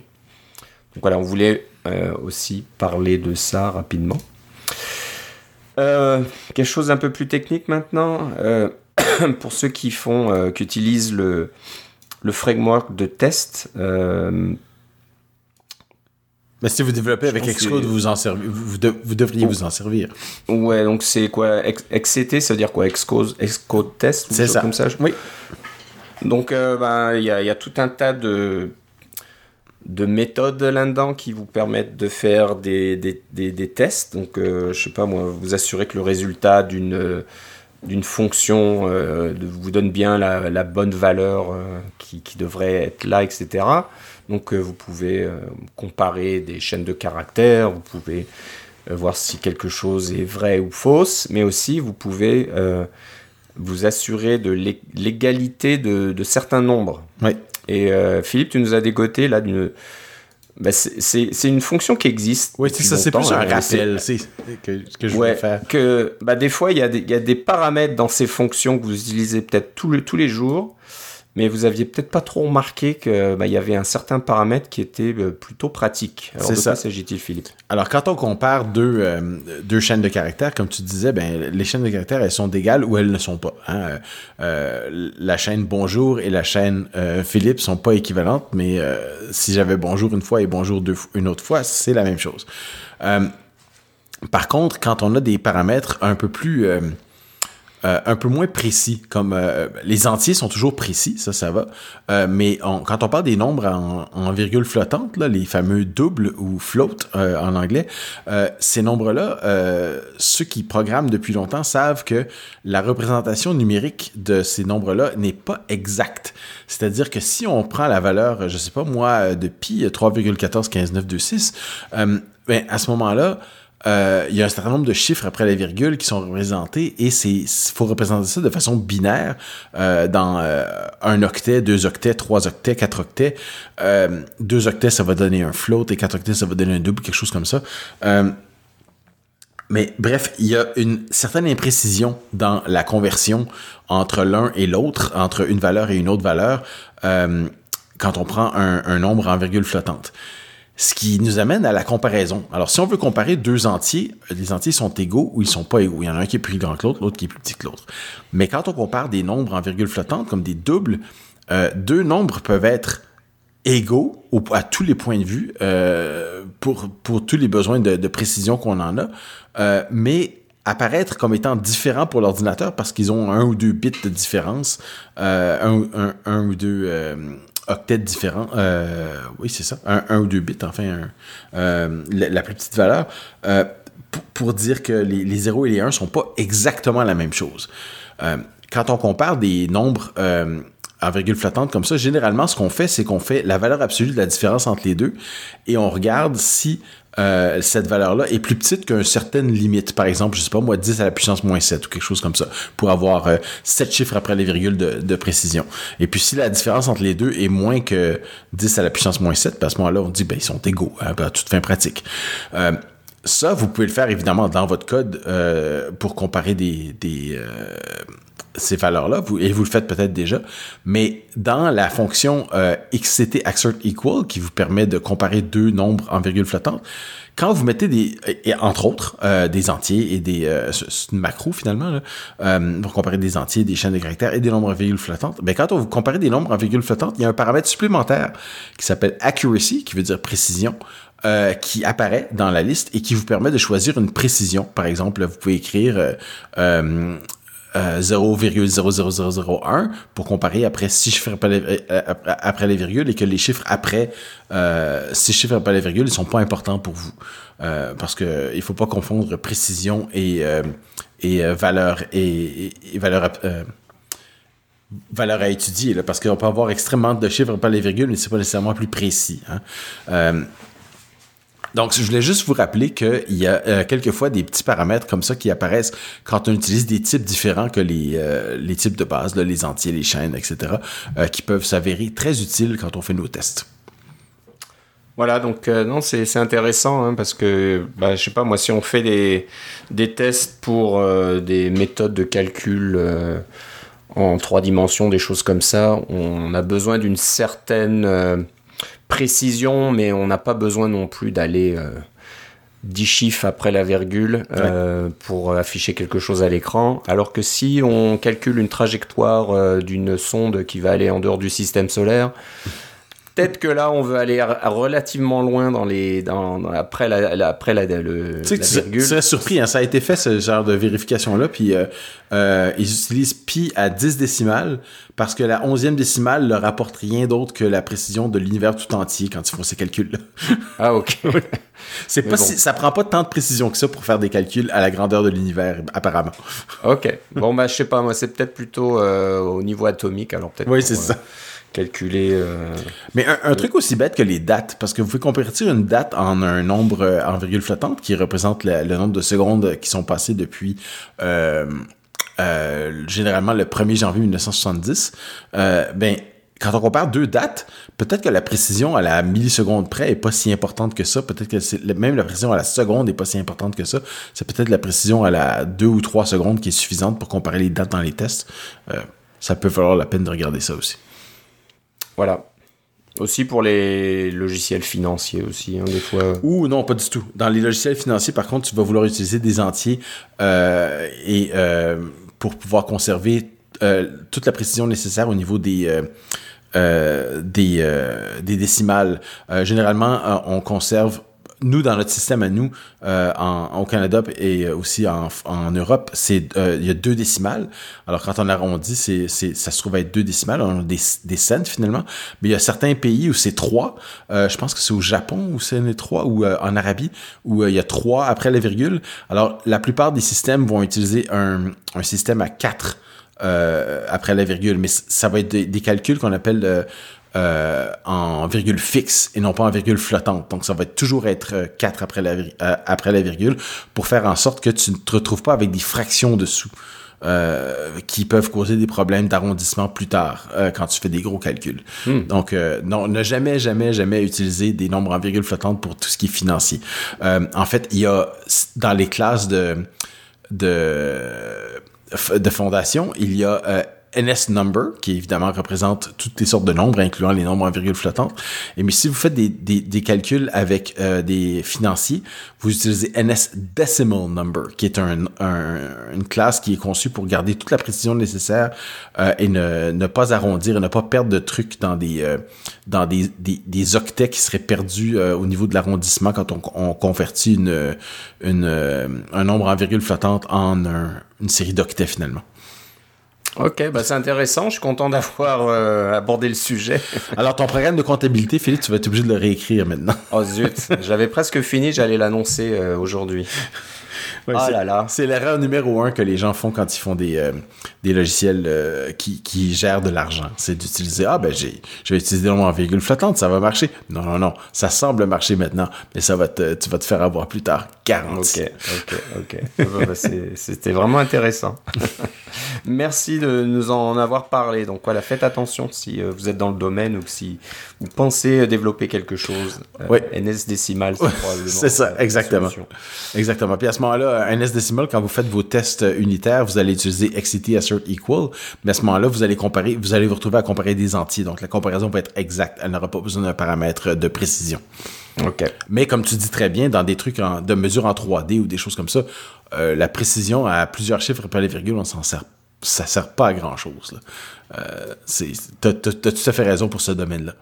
Donc voilà, on voulait euh, aussi parler de ça rapidement. Quelque chose d'un peu plus technique maintenant. Pour ceux qui font, qui utilisent le, le framework de test, Mais si vous développez avec Xcode, vous, en servez- vous, vous de- vous devriez vous en servir. ouais, donc c'est quoi XCT, ça veut dire quoi Xcode, Xcode test C'est ça. comme ça je- Oui. Donc, euh, ben, il y, a, il y a tout un tas de, de méthodes là-dedans qui vous permettent de faire des, des, des, des tests. Donc, euh, je sais pas, moi, vous assurer que le résultat d'une d'une fonction euh, de- vous donne bien la, la bonne valeur euh, qui, qui devrait être là, etc. Donc, euh, vous pouvez euh, comparer des chaînes de caractères, vous pouvez euh, voir si quelque chose est vrai ou fausse, mais aussi vous pouvez vous assurer de l'é- l'égalité de, de certains nombres. Oui. Et euh, Philippe, tu nous as dégoté là d'une. Bah, c'est- une fonction qui existe. Oui, c'est ça, c'est plus un hein, rappel que, que je Ouais, voulais faire. que bah, des fois, il y, a des- il y a des paramètres dans ces fonctions que vous utilisez peut-être le- tous les jours, mais vous aviez peut-être pas trop remarqué qu'il y avait un certain paramètre qui était euh, plutôt pratique. Alors, C'est de ça. quoi s'agit-il, Philippe? Alors, quand on compare deux, euh, deux chaînes de caractères, comme tu disais, ben, les chaînes de caractères, elles sont d'égales ou elles ne sont pas. hein. Euh, la chaîne Bonjour et la chaîne Philippe sont pas équivalentes, mais si j'avais Bonjour une fois et Bonjour deux, une autre fois, c'est la même chose. Par contre, quand on a des paramètres un peu plus... euh, un peu moins précis, comme euh, les entiers sont toujours précis, ça, ça va. Euh, mais quand on parle des nombres en, virgule flottante, là, les fameux doubles ou float en anglais, ces nombres-là, ceux qui programment depuis longtemps savent que la représentation numérique de ces nombres-là n'est pas exacte. C'est-à-dire que si on prend la valeur, je sais pas moi, de pi 3,141596, euh, ben, à ce moment-là, euh, il y a un certain nombre de chiffres après la virgule qui sont représentés et c'est faut représenter ça de façon binaire euh, dans euh, un octet, deux octets, trois octets, quatre octets. Euh, deux octets, ça va donner un float et quatre octets, ça va donner un double, quelque chose comme ça. Mais bref, il y a une certaine imprécision dans la conversion entre l'un et l'autre, entre une valeur et une autre valeur, quand on prend un nombre en virgule flottante. Ce qui nous amène à la comparaison. Alors, si on veut comparer deux entiers, les entiers sont égaux ou ils sont pas égaux. Il y en a un qui est plus grand que l'autre, l'autre qui est plus petit que l'autre. Mais quand on compare des nombres en virgule flottante, comme des doubles, euh, deux nombres peuvent être égaux au- à tous les points de vue euh, pour, tous les besoins de, précision qu'on en a, euh, mais apparaître comme étant différents pour l'ordinateur parce qu'ils ont un ou deux bits de différence, euh, un, ou deux euh, octets différents. Euh, oui, c'est ça, un, un ou deux bits, enfin, euh, la, plus petite valeur. Euh, pour, dire que les, les 0 et les 1 sont pas exactement la même chose. Quand on compare des nombres en virgule flottante comme ça, généralement, ce qu'on fait, c'est qu'on fait la valeur absolue de la différence entre les deux et on regarde si euh, cette valeur-là est plus petite qu'une certaine limite. Par exemple, je sais pas, moi, 10 à la puissance moins 7 ou quelque chose comme ça, pour avoir euh, 7 chiffres après les virgules de, précision. Et puis, si la différence entre les deux est moins que 10 à la puissance moins 7, ben, à ce moment-là, on dit, ben, ils sont égaux, hein, ben, à toute fin pratique. Euh, ça, vous pouvez le faire évidemment dans votre code euh, pour comparer des, euh, ces valeurs-là, vous, et vous le faites peut-être déjà, mais dans la fonction euh, xct assert equal, qui vous permet de comparer deux nombres en virgule flottante, quand vous mettez des, et entre autres, euh, des entiers et des, euh, c'est une macro finalement, là, euh, pour comparer des entiers, des chaînes de caractères et des nombres en virgule flottante, ben quand vous comparez des nombres en virgule flottante, il y a un paramètre supplémentaire qui s'appelle accuracy, qui veut dire précision, euh, qui apparaît dans la liste et qui vous permet de choisir une précision. Par exemple, vous pouvez écrire euh, euh, 0,00001 pour comparer après six chiffres après les, euh, après les virgules et que les chiffres après euh, six chiffres après les virgules ne sont pas importants pour vous. Euh, parce que il faut pas confondre précision et, euh, et euh, valeur et, et valeur valeur à étudier là, parce qu'on peut avoir extrêmement de chiffres après les virgules mais c'est pas nécessairement plus précis. Hein. Donc, je voulais juste vous rappeler qu'il y a euh, quelquefois des petits paramètres comme ça qui apparaissent quand on utilise des types différents que les, euh, les types de base, les entiers, les chaînes, etc., euh, qui peuvent s'avérer très utiles quand on fait nos tests. Voilà, donc non, c'est intéressant hein, parce que, bah, je sais pas, moi, si on fait des, des tests pour des méthodes de calcul en trois dimensions, des choses comme ça, on a besoin d'une certaine précision, mais on n'a pas besoin non plus d'aller euh, 10 chiffres après la virgule euh, ouais. pour afficher quelque chose à l'écran. Alors que si on calcule une trajectoire euh, d'une sonde qui va aller en dehors du système solaire, peut-être que là, on veut aller relativement loin dans les, dans, dans après la, la, après la, le, tu sais la virgule. Tu serais surpris, hein, ça a été fait ce genre de vérification-là, puis euh, euh, ils utilisent pi à 10 décimales parce que la 11e décimale leur apporte rien d'autre que la précision de l'univers tout entier quand ils font ces calculs-là. Ah, ok. C'est pas bon. si, ça prend pas tant de précision que ça pour faire des calculs à la grandeur de l'univers, apparemment. Ok. Bon, bah, je sais pas, moi, c'est peut-être plutôt euh, au niveau atomique, alors peut-être. Oui, c'est ça calculer. Euh... Mais un, un, truc aussi bête que les dates, parce que vous pouvez convertir une date en un nombre euh, en virgule flottante qui représente le, le nombre de secondes qui sont passées depuis euh, généralement le 1er janvier 1970. ben quand on compare deux dates, peut-être que la précision à la milliseconde près est pas si importante que ça. Peut-être que même la précision à la seconde est pas si importante que ça. C'est peut-être la précision à la deux ou trois secondes qui est suffisante pour comparer les dates dans les tests. ça peut valoir la peine de regarder ça aussi. Voilà. Aussi pour les logiciels financiers aussi, hein, des fois. Ou non, pas du tout. Dans les logiciels financiers, par contre, tu vas vouloir utiliser des entiers euh, et euh, pour pouvoir conserver euh, toute la précision nécessaire au niveau des des décimales. généralement, on conserve nous, dans notre système à nous, euh, en, au Canada et aussi en, en Europe, c'est euh, il y a deux décimales. Alors, quand on arrondit, c'est, c'est, ça se trouve être deux décimales, on a des, des cents finalement. Mais il y a certains pays où c'est trois. Euh, je pense que c'est au Japon où c'est trois, ou euh, en Arabie, où euh, il y a trois après la virgule. Alors, la plupart des systèmes vont utiliser un, un système à quatre euh, après la virgule. Mais ça va être des, des calculs qu'on appelle euh, en virgule fixe et non pas en virgule flottante. Donc, ça va toujours être 4 après la, euh, après la virgule pour faire en sorte que tu ne te retrouves pas avec des fractions dessous. Euh, qui peuvent causer des problèmes d'arrondissement plus tard euh, quand tu fais des gros calculs. Hmm. Donc, euh, non, ne jamais, jamais, jamais utiliser des nombres en virgule flottante pour tout ce qui est financier. Euh, en fait, il y a dans les classes de de de fondation, il y a NS number, qui évidemment représente toutes les sortes de nombres, incluant les nombres en virgule flottante. Et mais si vous faites des, des, des calculs avec euh, des financiers, vous utilisez NS decimal number, qui est un, un, une classe qui est conçue pour garder toute la précision nécessaire euh, et ne, ne pas arrondir et ne pas perdre de trucs dans des euh, dans des, des, des, octets qui seraient perdus euh, au niveau de l'arrondissement quand on, on, convertit une, une, un nombre en virgule flottante en un, une série d'octets finalement. Ok, bah c'est intéressant. Je suis content d'avoir euh, abordé le sujet. Alors, ton programme de comptabilité, Philippe, tu vas être obligé de le réécrire maintenant. oh zut, j'avais presque fini, j'allais l'annoncer euh, aujourd'hui. Ouais, Ah c'est- là là. C'est l'erreur numéro un que les gens font quand ils font des, euh, des logiciels euh, qui, qui gèrent de l'argent. C'est d'utiliser, ah ben j'ai, je vais utiliser mon virgule flottante, ça va marcher. Non, non, non, ça semble marcher maintenant, mais ça va te, tu vas te faire avoir plus tard, garanti. Ok, ok, ok. Ah bah, bah, C'était vraiment intéressant. Merci de nous en avoir parlé. Donc voilà, faites attention si euh, vous êtes dans le domaine ou si vous pensez développer quelque chose. Ouais. NS décimal, c'est probablement. C'est ça, exactement. Exactement. Puis à ce moment-là, un S décimal, quand vous faites vos tests unitaires, vous allez utiliser XCT assert equal, mais à ce moment-là, vous allez comparer, vous allez vous retrouver à comparer des entiers. Donc la comparaison va être exacte. Elle n'aura pas besoin d'un paramètre de précision. Ok. Mais comme tu dis très bien, dans des trucs en- de mesure en 3D ou des choses comme ça, euh, la précision à plusieurs chiffres par les virgules, on s'en sert. Ça sert pas à grand chose. Euh, t'as- t'as tout à fait raison pour ce domaine-là.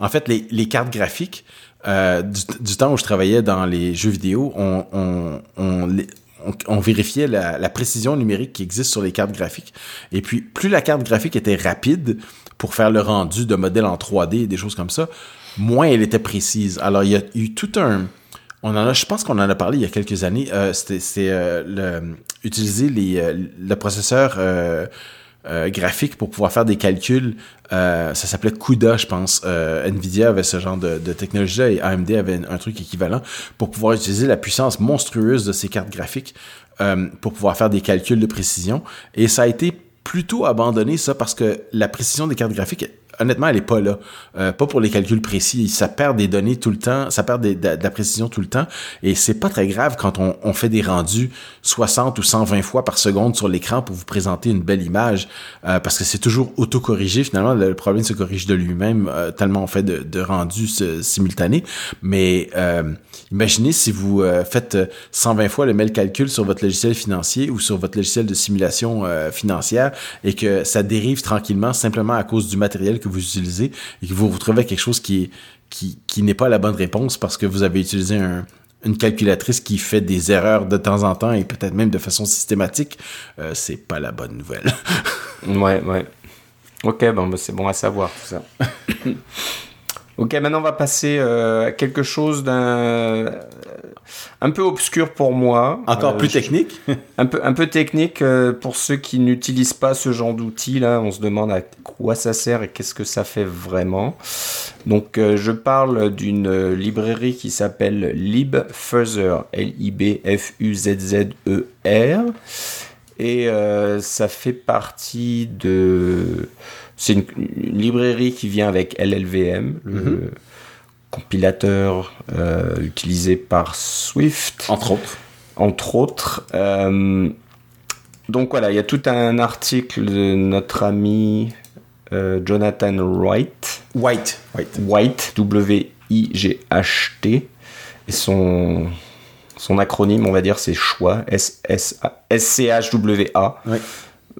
En fait, les, les cartes graphiques, euh, du, temps où je travaillais dans les jeux vidéo, on, vérifiait la, précision numérique qui existe sur les cartes graphiques. Et puis, plus la carte graphique était rapide pour faire le rendu de modèles en 3D et des choses comme ça, moins elle était précise. Alors, il y a eu tout un... On en a, je pense qu'on en a parlé il y a quelques années. Euh, c'était euh, utiliser le processeur euh, graphique pour pouvoir faire des calculs. Euh, ça s'appelait CUDA, je pense. Euh, Nvidia avait ce genre de, de technologie-là et AMD avait un, un truc équivalent pour pouvoir utiliser la puissance monstrueuse de ces cartes graphiques euh, pour pouvoir faire des calculs de précision. Et ça a été plutôt abandonné, ça, parce que la précision des cartes graphiques, honnêtement, elle est pas là. Euh, pas pour les calculs précis. Ça perd des données tout le temps, ça perd des- de, la précision tout le temps. Et c'est pas très grave quand on, on fait des rendus 60 ou 120 fois par seconde sur l'écran pour vous présenter une belle image, euh, parce que c'est toujours autocorrigé. Finalement, le problème se corrige de lui-même euh, tellement on fait de, de rendus euh, simultanés. Mais euh, imaginez si vous euh, faites euh, 120 fois le même calcul sur votre logiciel financier ou sur votre logiciel de simulation financière et que ça dérive tranquillement simplement à cause du matériel que vous utilisez et que vous vous retrouvez avec quelque chose qui est qui, qui n'est pas la bonne réponse parce que vous avez utilisé un, une calculatrice qui fait des erreurs de temps en temps et peut-être même de façon systématique, euh, c'est pas la bonne nouvelle. Ouais, ouais. Ok, bon, bah, c'est bon à savoir tout ça. ok, maintenant on va passer euh, à quelque chose d'un un peu obscur pour moi. Encore Euh, plus je- technique. Un peu, un peu technique euh, pour ceux qui n'utilisent pas ce genre d'outil là. On se demande à quoi ça sert et qu'est-ce que ça fait vraiment. Donc, je parle d'une librairie qui s'appelle LibFuzzer, L-I-B-F-U-Z-Z-E-R. Et ça fait partie de. C'est une, une librairie qui vient avec LLVM, le compilateur euh, utilisé par Swift Entre autres. entre autres. Euh, donc voilà, il y a tout un article de notre ami euh, Jonathan Wright, White. White. White, W-I-G-H-T, et son, son acronyme, on va dire, c'est choix, S-C-H-W-A. Oui.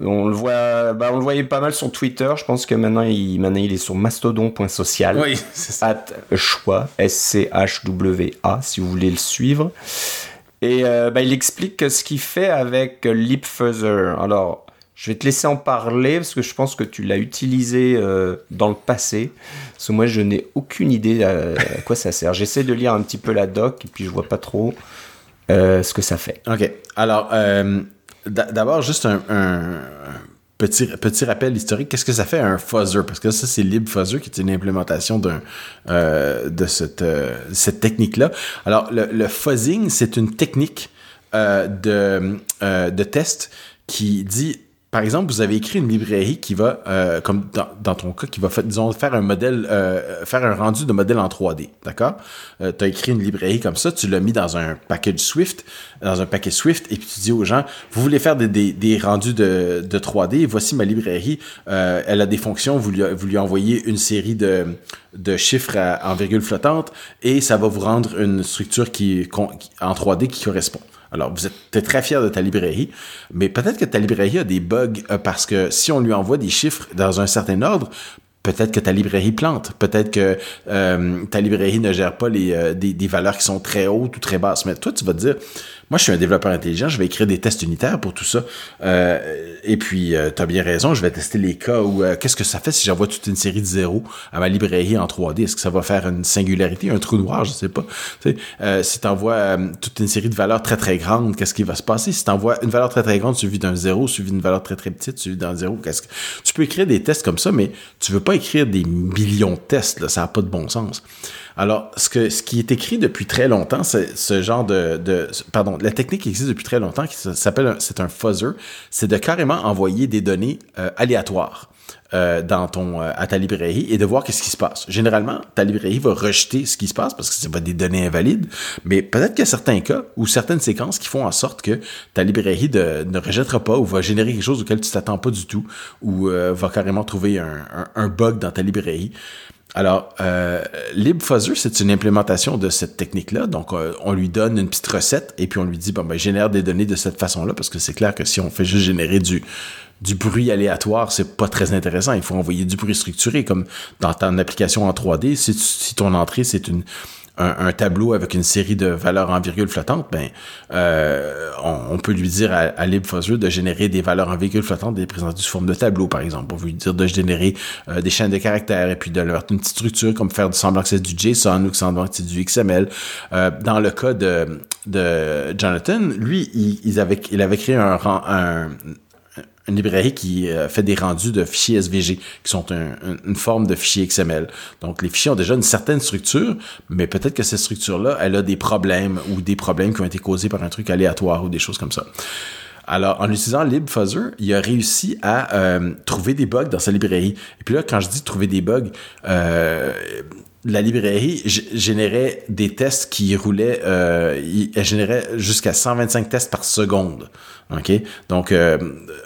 On le voit, bah, on le voyait pas mal sur Twitter. Je pense que maintenant il, maintenant il est sur mastodon.social Oui, c'est ça. at choix, S-C-H-W-A, si vous voulez le suivre. Et euh, bah, il explique ce qu'il fait avec euh, LeapFuzzer. Alors, je vais te laisser en parler parce que je pense que tu l'as utilisé euh, dans le passé. Parce que moi, je n'ai aucune idée à, à quoi ça sert. J'essaie de lire un petit peu la doc et puis je vois pas trop euh, ce que ça fait. OK. Alors, euh, d'abord, juste un, petit, petit rappel historique. Qu'est-ce que ça fait un fuzzer? Parce que ça, c'est LibFuzzer, qui est une implémentation d'un, euh, de cette, euh, cette technique-là. Alors, le, le fuzzing, c'est une technique euh, de, de test qui dit par exemple, vous avez écrit une librairie qui va, euh, comme dans, ton cas, qui va faire, disons, faire un modèle, euh, faire un rendu de modèle en 3D, d'accord? Euh, tu as écrit une librairie comme ça, tu l'as mis dans un package Swift, dans un paquet Swift, et puis tu dis aux gens, vous voulez faire des, rendus de, de 3D, voici ma librairie, euh, elle a des fonctions, vous lui, envoyez une série de, chiffres en virgule flottante, et ça va vous rendre une structure qui- en 3D qui correspond. Alors, vous êtes t'es très fier de ta librairie, mais peut-être que ta librairie a des bugs euh, parce que si on lui envoie des chiffres dans un certain ordre, peut-être que ta librairie plante, peut-être que euh, ta librairie ne gère pas les, euh, des, des valeurs qui sont très hautes ou très basses. Mais toi, tu vas te dire, Moi, je suis un développeur intelligent, je vais écrire des tests unitaires pour tout ça. Euh, et puis, euh, tu as bien raison, je vais tester les cas où euh, qu'est-ce que ça fait si j'envoie toute une série de zéros à ma librairie en 3D? Est-ce que ça va faire une singularité, un trou noir? Je sais pas. Euh, si tu envoies euh, toute une série de valeurs très très grandes, qu'est-ce qui va se passer? Si tu envoies une valeur très très grande suivie d'un zéro, suivie d'une valeur très très petite, suivie d'un zéro, qu'est-ce que... Tu peux écrire des tests comme ça, mais tu veux pas écrire des millions de tests, là, ça n'a pas de bon sens. Alors, ce, que, ce qui est écrit depuis très longtemps, c'est ce genre de, Pardon, la technique qui existe depuis très longtemps, qui s'appelle, c'est un fuzzer, c'est de carrément envoyer des données euh, aléatoires. Euh, dans ton euh, à ta librairie et de voir qu'est-ce qui se passe. Généralement, ta librairie va rejeter ce qui se passe parce que c'est des données invalides, mais peut-être qu'il y a certains cas ou certaines séquences qui font en sorte que ta librairie ne rejettera pas ou va générer quelque chose auquel tu t'attends pas du tout ou va carrément trouver un, bug dans ta librairie. Alors, euh, LibFuzzer, c'est une implémentation de cette technique-là. Donc, euh, on lui donne une petite recette et puis on lui dit, bon, ben, génère des données de cette façon-là parce que c'est clair que si on fait juste générer du, du bruit aléatoire, c'est pas très intéressant. Il faut envoyer du bruit structuré, comme dans ton application en 3D. Si, si ton entrée, c'est une un, tableau avec une série de valeurs en virgule flottante, ben euh, on, peut lui dire à, à de générer des valeurs en virgule flottante des présentées sous forme de tableau, par exemple. On veut lui dire de générer euh, des chaînes de caractères et puis de leur une petite structure comme faire du semblant que c'est du JSON ou que semblant que c'est du XML. Euh, dans le cas de, Jonathan, lui, il, il, avait, il avait créé un, un, une librairie qui euh, fait des rendus de fichiers SVG, qui sont une forme de fichier XML. Donc, les fichiers ont déjà une certaine structure, mais peut-être que cette structure-là, elle a des problèmes ou des problèmes qui ont été causés par un truc aléatoire ou des choses comme ça. Alors, en utilisant LibFuzzer, il a réussi à euh, trouver des bugs dans sa librairie. Et puis là, quand je dis trouver des bugs, euh, la librairie générait des tests qui roulaient, euh, elle générait jusqu'à 125 tests par seconde. Donc, euh,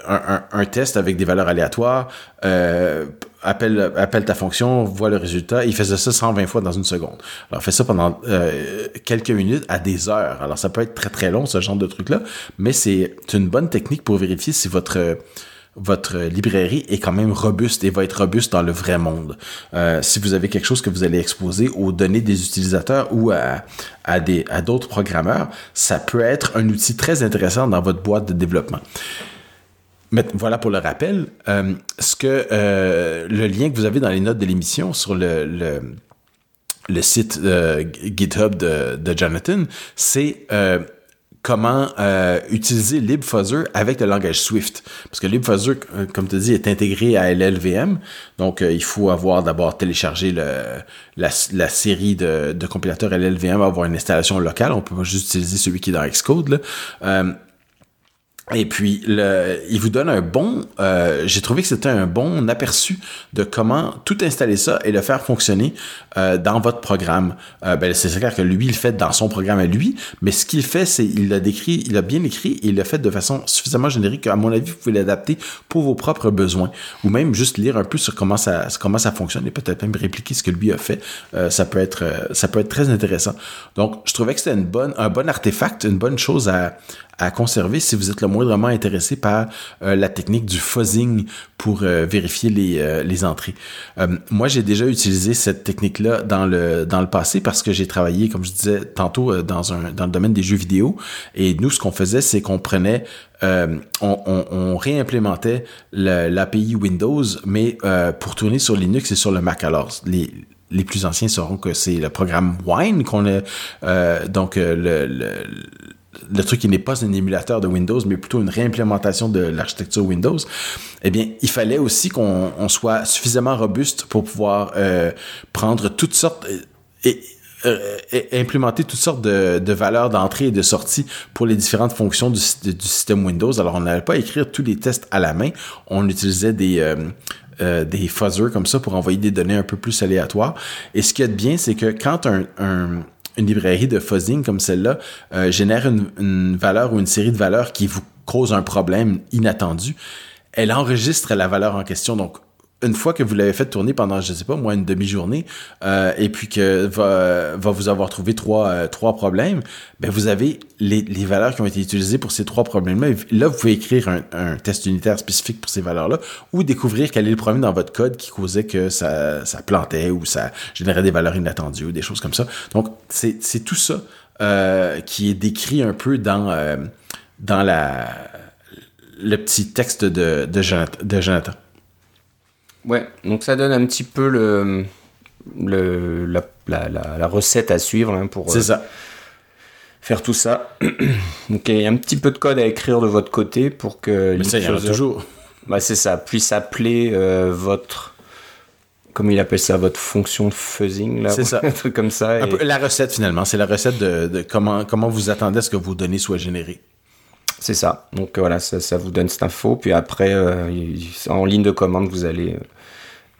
un, test avec des valeurs aléatoires, euh, appelle, appelle ta fonction, voit le résultat, il faisait ça 120 fois dans une seconde. Alors, fait ça pendant euh, quelques minutes à des heures. Alors, ça peut être très, très long, ce genre de truc-là, mais c'est une bonne technique pour vérifier si votre votre librairie est quand même robuste et va être robuste dans le vrai monde. Euh, si vous avez quelque chose que vous allez exposer aux données des utilisateurs ou à, d'autres programmeurs, ça peut être un outil très intéressant dans votre boîte de développement. Mais voilà pour le rappel. Euh, ce que euh, le lien que vous avez dans les notes de l'émission sur le, le, site GitHub de, Jonathan, c'est comment euh, utiliser LibFuzzer avec le langage Swift. Parce que LibFuzzer, euh, comme tu dis, est intégré à LLVM. Donc, euh, il faut avoir d'abord téléchargé le, la, la série de, de compilateurs LLVM, avoir une installation locale. On peut pas juste utiliser celui qui est dans Xcode. Là. Et puis, le, il vous donne un bon, euh, j'ai trouvé que c'était un bon aperçu de comment tout installer ça et le faire fonctionner euh, dans votre programme. Euh, ben, c'est clair que lui, il le fait dans son programme à lui, mais ce qu'il fait, c'est il l'a décrit, il a bien écrit et il l'a fait de façon suffisamment générique qu'à mon avis, vous pouvez l'adapter pour vos propres besoins ou même juste lire un peu sur comment ça, comment ça fonctionne et peut-être même répliquer ce que lui a fait. Euh, ça peut être, euh, ça peut être très intéressant. Donc, je trouvais que c'était une bonne, un bon artefact, une bonne chose à, à conserver si vous êtes le moindrement intéressé par euh, la technique du fuzzing pour euh, vérifier les, euh, les entrées. moi, j'ai déjà utilisé cette technique-là dans le, dans le passé parce que j'ai travaillé, comme je disais tantôt, dans, un, dans le domaine des jeux vidéo. Et nous, ce qu'on faisait, c'est qu'on prenait on, on, on, réimplémentait l'API Windows, mais pour tourner sur Linux et sur le Mac. Alors, les, les plus anciens sauront que c'est le programme Wine qu'on a, donc le, le le truc qui n'est pas un émulateur de Windows, mais plutôt une réimplémentation de l'architecture Windows, eh bien, il fallait aussi qu'on soit suffisamment robuste pour pouvoir euh, prendre toutes sortes et, euh, et, implémenter toutes sortes de, de valeurs d'entrée et de sortie pour les différentes fonctions du, du système Windows. Alors, on n'allait pas écrire tous les tests à la main. On utilisait des, euh, euh, des fuzzers comme ça pour envoyer des données un peu plus aléatoires. Et ce qui est bien, c'est que quand un une librairie de fuzzing comme celle-là euh, génère une, une, valeur ou une série de valeurs qui vous cause un problème inattendu, elle enregistre la valeur en question. Donc, une fois que vous l'avez fait tourner pendant, je sais pas, moi, une demi-journée, euh, et puis que va, vous avoir trouvé trois, euh, problèmes, ben vous avez les, valeurs qui ont été utilisées pour ces trois problèmes-là. Là, vous pouvez écrire un, test unitaire spécifique pour ces valeurs-là, ou découvrir quel est le problème dans votre code qui causait que ça, plantait ou ça générait des valeurs inattendues ou des choses comme ça. Donc, c'est tout ça euh, qui est décrit un peu dans, dans la, le petit texte de, de, de Jonathan. Ouais, donc ça donne un petit peu le, le, la, la, la, recette à suivre hein, pour ça. faire tout ça. donc il y a un petit peu de code à écrire de votre côté pour que Mais ça, il y en a toujours. Bah, c'est ça, puisse appeler euh, votre. Comment il appelle ça Votre fonction de fuzzing, là C'est ça. Un truc comme ça. Un et- peu la recette, finalement. C'est la recette de, de comment, comment vous attendez à ce que vos données soient générées. C'est ça. Donc euh, voilà, ça, ça vous donne cette info. Puis après, euh, en ligne de commande, vous allez euh,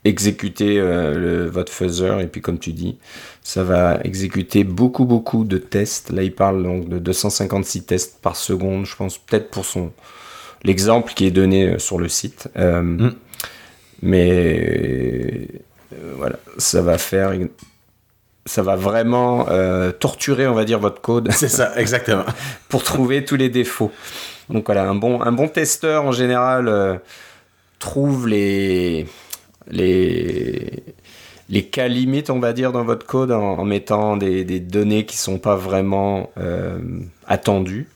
exécuter euh, le- votre fuzzer. Et puis comme tu dis, ça va exécuter beaucoup, beaucoup de tests. Là, il parle donc de 256 tests par seconde, je pense, peut-être pour son l'exemple qui est donné euh, sur le site. Euh, Mm. Mais euh, voilà, ça va faire... une- Ça va vraiment euh, torturer, on va dire, votre code C'est ça, exactement. pour trouver tous les défauts. Donc voilà, un bon, un bon testeur en général euh, trouve les, les, les cas limites, on va dire, dans votre code en, en mettant des, des données qui sont pas vraiment euh, attendues.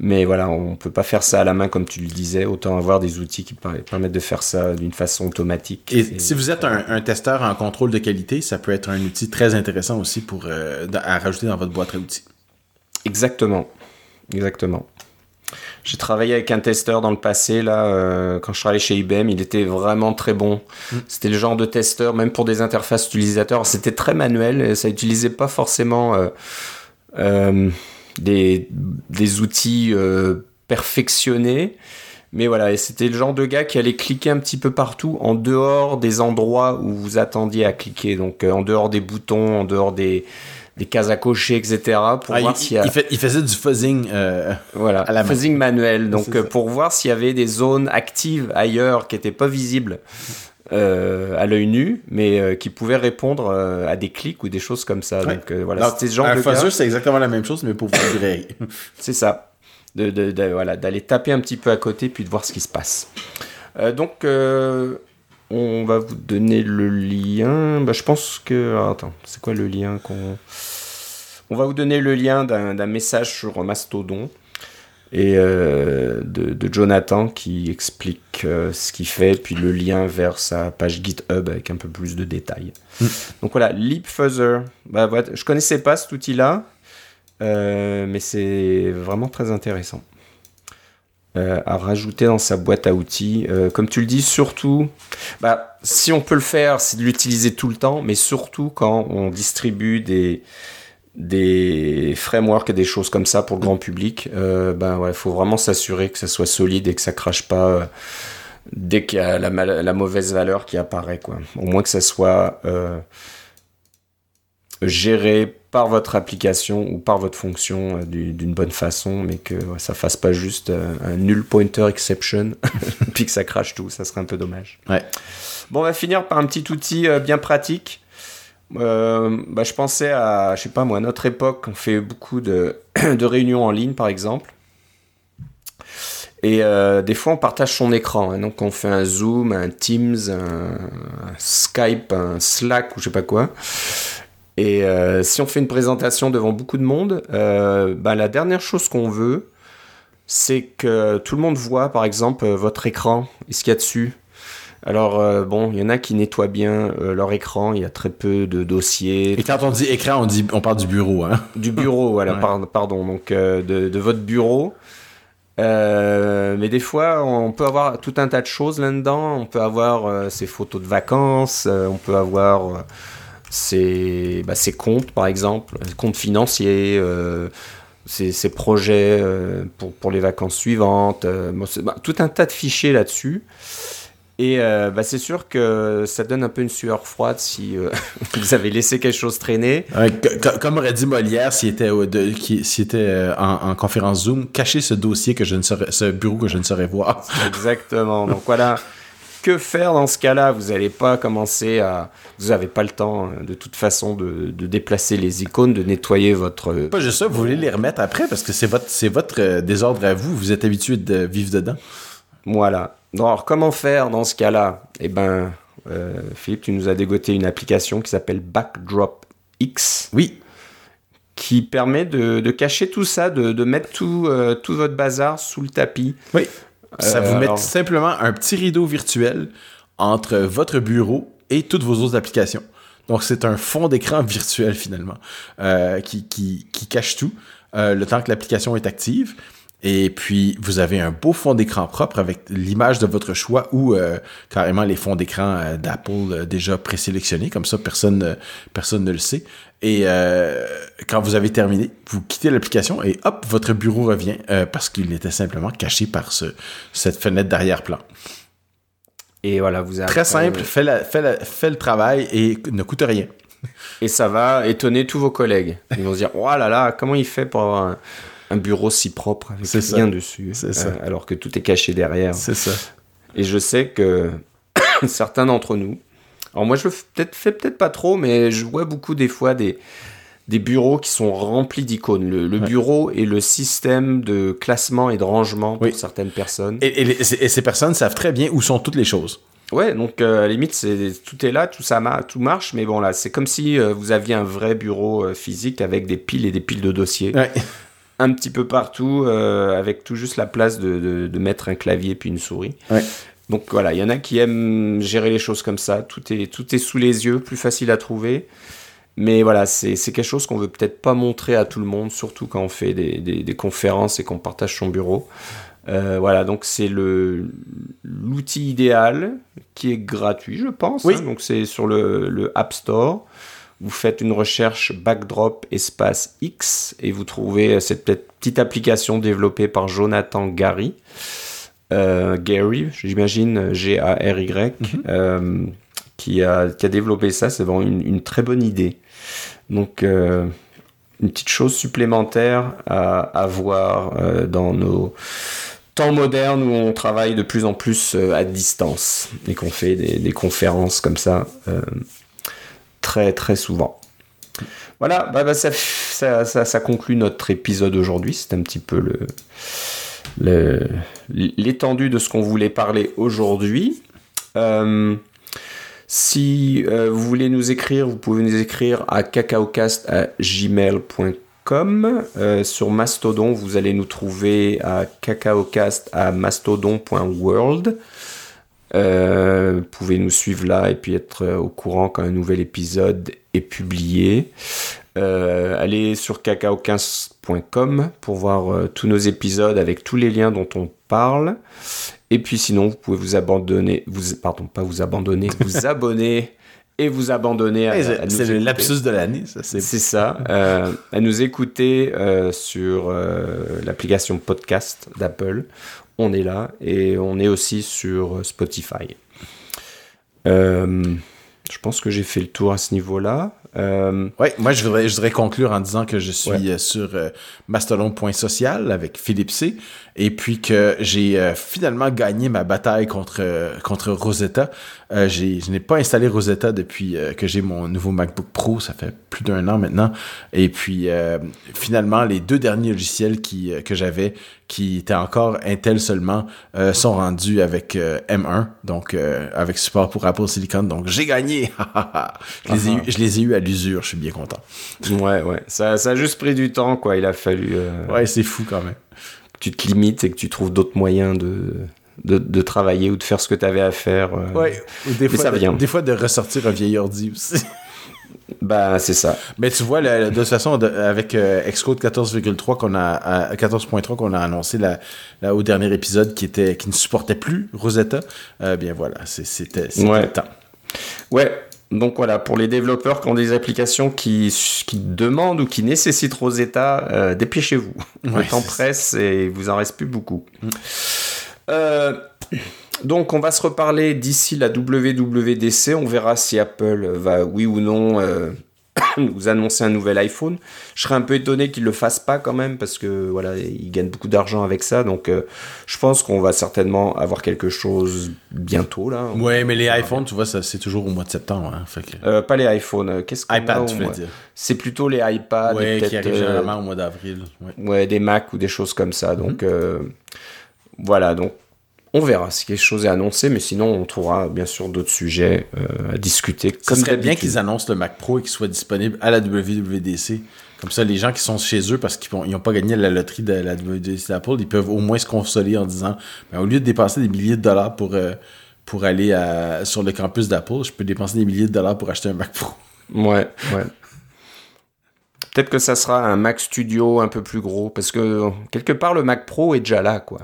Mais voilà, on peut pas faire ça à la main comme tu le disais. Autant avoir des outils qui permettent de faire ça d'une façon automatique. Et si vous êtes un, un testeur en contrôle de qualité, ça peut être un outil très intéressant aussi pour, euh, à rajouter dans votre boîte à outils. Exactement. Exactement. J'ai travaillé avec un testeur dans le passé, là, euh, quand je travaillais chez IBM, il était vraiment très bon. C'était le genre de testeur, même pour des interfaces utilisateurs, c'était très manuel, et ça utilisait pas forcément euh, euh, des, des outils perfectionnés. Mais voilà, et c'était le genre de gars qui allait cliquer un petit peu partout, en dehors des endroits où vous attendiez à cliquer. Donc, en dehors des boutons, en dehors des, des cases à cocher, etc. Pour Ah, voir il, s'il y a... il fait- il faisait du fuzzing. euh, Voilà, à la main. fuzzing manuel. Donc euh, pour voir s'il y avait des zones actives ailleurs qui n'étaient pas visibles euh, à l'œil nu, mais qui pouvaient répondre à des clics ou des choses comme ça. Ouais. Donc voilà, c'était ce genre un de fuzzer, c'est exactement la même chose, mais pour votre librairie. C'est ça. De, de- de- voilà, d'aller taper un petit peu à côté puis de voir ce qui se passe. Donc on va vous donner le lien. Bah, je pense que ah, attends, c'est quoi le lien qu'on On va vous donner le lien d'un message sur Mastodon et euh, de, de Jonathan qui explique euh, ce qu'il fait, puis le lien vers sa page GitHub avec un peu plus de détails. Donc voilà, LeapFuzzer. Bah, voilà, je connaissais pas cet outil-là, euh, mais c'est vraiment très intéressant. À rajouter dans sa boîte à outils. Comme tu le dis, surtout, bah, si on peut le faire, c'est de l'utiliser tout le temps, mais surtout quand on distribue des, des frameworks et des choses comme ça pour le grand public, euh, ben ouais, faut vraiment s'assurer que ça soit solide et que ça crache pas euh, dès qu'il y a la, mauvaise valeur qui apparaît, quoi. Au moins que ça soit euh, géré par votre application ou par votre fonction euh, du- d'une bonne façon, mais que ouais, ça fasse pas juste un null pointer exception, puis que ça crache tout, ça serait un peu dommage. Ouais. Bon, on va finir par un petit outil bien pratique. Euh, bah, je pensais à, je sais pas moi, notre époque, on fait beaucoup de, réunions en ligne, par exemple. Et euh, des fois, on partage son écran. hein. donc, on fait un Zoom, un Teams, un, Skype, un Slack ou je sais pas quoi. Et euh, si on fait une présentation devant beaucoup de monde, bah, la dernière chose qu'on veut, c'est que tout le monde voit, par exemple, votre écran et ce qu'il y a dessus? Alors, euh, bon, il y en a qui nettoient bien euh, leur écran, il y a très peu de dossiers, Et quand on dit écran, on, dit, on parle du bureau. Hein? du bureau, voilà, Ouais. par- pardon, donc euh, de, de votre bureau. Mais des fois, on peut avoir tout un tas de choses là-dedans. On peut avoir ses photos de vacances, on peut avoir ses, bah, ses comptes, par exemple, ses comptes financiers, ses, ses projets pour, pour les vacances suivantes, bon, bah, tout un tas de fichiers là-dessus. Et euh, bah, c'est sûr que ça donne un peu une sueur froide si euh, vous avez laissé quelque chose traîner. Comme aurait dit Molière s'il était, de- euh, en, en conférence Zoom, cachez ce dossier que je ne saurais, ce bureau que je ne saurais voir. Exactement. Donc voilà. Que faire dans ce cas-là? Vous n'allez pas commencer à. Vous n'avez pas le temps, de toute façon, de, de déplacer les icônes, de nettoyer votre. Pas juste ça, vous voulez les remettre après parce que c'est votre, c'est votre désordre à vous. Vous êtes habitué de vivre dedans. Voilà. Alors, comment faire dans ce cas-là? Eh ben, euh, Philippe, tu nous as dégoté une application qui s'appelle Backdrop X, Oui. qui permet de, de cacher tout ça, de, de mettre tout, euh, tout votre bazar sous le tapis. Oui. Ça Euh, vous met alors- simplement un petit rideau virtuel entre votre bureau et toutes vos autres applications. Donc, c'est un fond d'écran virtuel, finalement, euh, qui, qui, qui cache tout euh, le temps que l'application est active. Et puis, vous avez un beau fond d'écran propre avec l'image de votre choix ou euh, carrément les fonds d'écran euh, d'Apple euh, déjà présélectionnés. Comme ça, personne, personne ne le sait. Et quand vous avez terminé, vous quittez l'application et hop, votre bureau revient parce qu'il était simplement caché par ce, cette fenêtre d'arrière-plan. Et voilà, vous avez Très simple, fait, la, fait, la- fait le travail et ne coûte rien. Et ça va étonner tous vos collègues. Ils vont se dire, oh là là, comment il fait pour avoir un, un bureau si propre avec ça. rien dessus, C'est ça. euh, alors que tout est caché derrière. C'est ça. Et je sais que certains d'entre nous, alors moi je le fais peut-être fais peut-être pas trop, mais je vois beaucoup des fois des des bureaux qui sont remplis d'icônes. Le, le Ouais. bureau est le système de classement et de rangement pour Oui. certaines personnes. Et, et les- et ces personnes savent très bien où sont toutes les choses. Ouais, donc euh, à la limite, c'est tout est là, tout ça ma- tout marche, mais bon là, c'est comme si euh, vous aviez un vrai bureau euh, physique avec des piles et des piles de dossiers, Ouais. Un petit peu partout, euh, avec tout juste la place de, de, de mettre un clavier puis une souris. Ouais. Donc voilà, il y en a qui aiment gérer les choses comme ça, tout est tout est sous les yeux, plus facile à trouver. Mais voilà, c'est quelque chose qu'on veut peut-être pas montrer à tout le monde, surtout quand on fait des, des, des conférences et qu'on partage son bureau. Euh, voilà, donc c'est le l'outil idéal qui est gratuit, je pense. Oui. hein. donc c'est sur le, le App Store. Vous faites une recherche backdrop espace X et vous trouvez cette petite- application développée par Jonathan Gary. Euh, Gary, j'imagine, G-A-R-Y, euh, qui, a, qui a développé ça. C'est vraiment une, une très bonne idée. Donc, euh, une petite chose supplémentaire à, à voir euh, dans nos temps modernes où on travaille de plus en plus euh, à distance et qu'on fait des, des conférences comme ça euh, très très souvent. Voilà, bah, bah, ça, conclut notre épisode aujourd'hui. C'est un petit peu le- l'étendue de ce qu'on voulait parler aujourd'hui. Euh, si euh, vous voulez nous écrire, vous pouvez nous écrire à cacaocast@gmail.com. Euh, sur Mastodon, vous allez nous trouver à cacaocast à mastodon.world. Euh, vous pouvez nous suivre là et puis être euh, au courant quand un nouvel épisode est publié. Euh, allez sur cacao15.com pour voir euh, tous nos épisodes avec tous les liens dont on parle. Et puis sinon, vous pouvez vous abandonner, vous, pardon, pas vous abandonner, vous abonner et vous abandonner à, à C'est le écouter. lapsus de l'année, ça. C'est C'est ça, euh, à nous écouter euh, sur euh, l'application podcast d'Apple. On est là et on est aussi sur Spotify. Euh, je pense que j'ai fait le tour à ce niveau-là. Euh, Ouais, moi je voudrais, je voudrais conclure en disant que je suis Ouais. euh, sur euh, mastodon.social avec Philippe C. Et puis que j'ai euh, finalement gagné ma bataille contre, euh, contre Rosetta. J'ai, je n'ai pas installé Rosetta depuis que j'ai mon nouveau MacBook Pro. Ça fait plus d'un an maintenant. Et puis finalement, les deux derniers logiciels qui, que j'avais, qui étaient encore Intel seulement, sont rendus avec euh, M1, donc avec support pour Apple Silicon. Donc j'ai gagné. je, les ai eu, je les ai eu à l'usure. Je suis bien content. ouais, ouais, ça, ça a juste pris du temps, quoi. Il a fallu euh, Ouais, c'est fou quand même. que tu te limites et que tu trouves d'autres moyens de, de, de travailler ou de faire ce que tu avais à faire. euh. Ouais, ou des fois, ça de- vient. des fois de ressortir un vieil ordi aussi. Bah, c'est ça. Mais tu vois, le- de toute façon, de- avec euh, Xcode 14,3 qu'on a, à 14.3 qu'on a annoncé là, là, au dernier épisode qui était, qui ne supportait plus Rosetta, euh, bien voilà, c'était c'était Ouais. le temps. Ouais, donc voilà, pour les développeurs qui ont des applications qui, qui demandent ou qui nécessitent Rosetta, euh, dépêchez-vous. Ouais, le temps presse et il vous en reste plus beaucoup. Euh, donc on va se reparler d'ici la WWDC. On verra si Apple va, oui ou non, euh, nous annoncer un nouvel iPhone. Je serais un peu étonné qu'ils le fassent pas quand même parce que voilà, ils gagnent beaucoup d'argent avec ça. Donc euh, je pense qu'on va certainement avoir quelque chose bientôt là. Ouais, mais les iPhones, tu vois, ça, c'est toujours au mois de septembre. Hein, fait que... Euh, pas les iPhones. euh, Qu'est-ce qu'on iPad, tu veux dire. C'est plutôt les iPads, Ouais, qui arrivent généralement au mois d'avril. Ouais. ouais, des Macs ou des choses comme ça. Mhm. Donc euh, voilà, donc on verra si quelque chose est annoncé, mais sinon on trouvera bien sûr d'autres sujets euh, à discuter. Ce Comme serait bien qu'ils annoncent le Mac Pro et qu'il soit disponible à la WWDC Comme ça, les gens qui sont chez eux parce qu'ils n'ont pas gagné la loterie de la d'Apple, ils peuvent au moins se consoler en disant ben, au lieu de dépenser des milliers de dollars pour, euh, pour aller sur le campus d'Apple, je peux dépenser des milliers de dollars pour acheter un Mac Pro. Ouais, ouais. Peut-être que ça sera un Mac Studio un peu plus gros, parce que quelque part le Mac Pro est déjà là, quoi.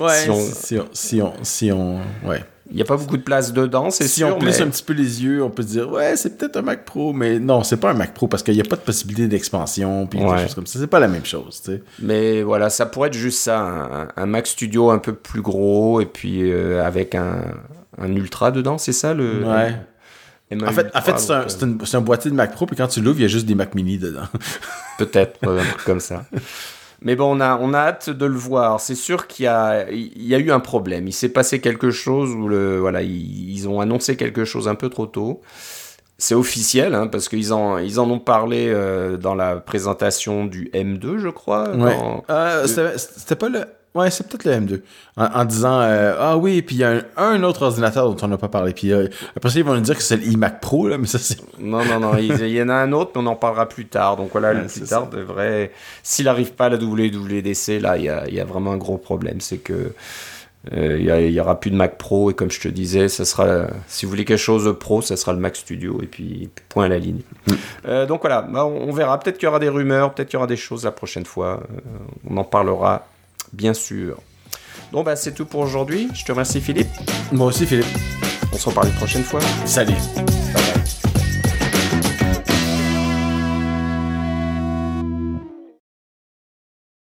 Ouais, si on, si on, si on, ouais. Il n'y a pas beaucoup de place dedans, c'est sûr. Si on plisse un petit peu les yeux, on peut se dire, ouais, c'est peut-être un Mac Pro, mais non, c'est pas un Mac Pro parce qu'il n'y a pas de possibilité d'expansion, puis des choses comme ça. C'est pas la même chose, tu sais. Mais voilà, ça pourrait être juste ça, un, Mac Studio un peu plus gros, et puis euh, avec un, un Ultra dedans, c'est ça le. Ouais. En fait, en fait c'est un, un, boîtier de Mac Pro, puis quand tu l'ouvres, il y a juste des Mac Mini dedans. Peut-être, un truc comme ça. Mais bon, on a, on a hâte de le voir. C'est sûr qu'il y a, il y a eu un problème. Il s'est passé quelque chose où le, voilà, ils, ont annoncé quelque chose un peu trop tôt. C'est officiel, hein, parce qu'ils en, ils en ont parlé euh, dans la présentation du M2, je crois. Ouais. Euh, C'était pas le Ouais, c'est peut-être le M2. En, disant euh, Ah oui, puis il y a un, autre ordinateur dont on n'a pas parlé. Puis euh, après ça, ils vont nous dire que c'est l'iMac Pro, là, mais ça c'est. Non, non, non. il, y en a un autre, mais on en parlera plus tard. Donc voilà, le plus tard devrait. S'il n'arrive pas à la WWDC, là, il y a, y a, vraiment un gros problème. C'est que. Euh, il n'y aura plus de Mac Pro et comme je te disais, ça sera, si vous voulez quelque chose de pro, ça sera le Mac Studio et puis point à la ligne. Mm. donc voilà, bah, on, verra. Peut-être qu'il y aura des rumeurs, peut-être qu'il y aura des choses la prochaine fois. on en parlera bien sûr. Bon, bah, c'est tout pour aujourd'hui. Je te remercie, Philippe. Moi aussi, Philippe. On se reparle une prochaine fois. Salut.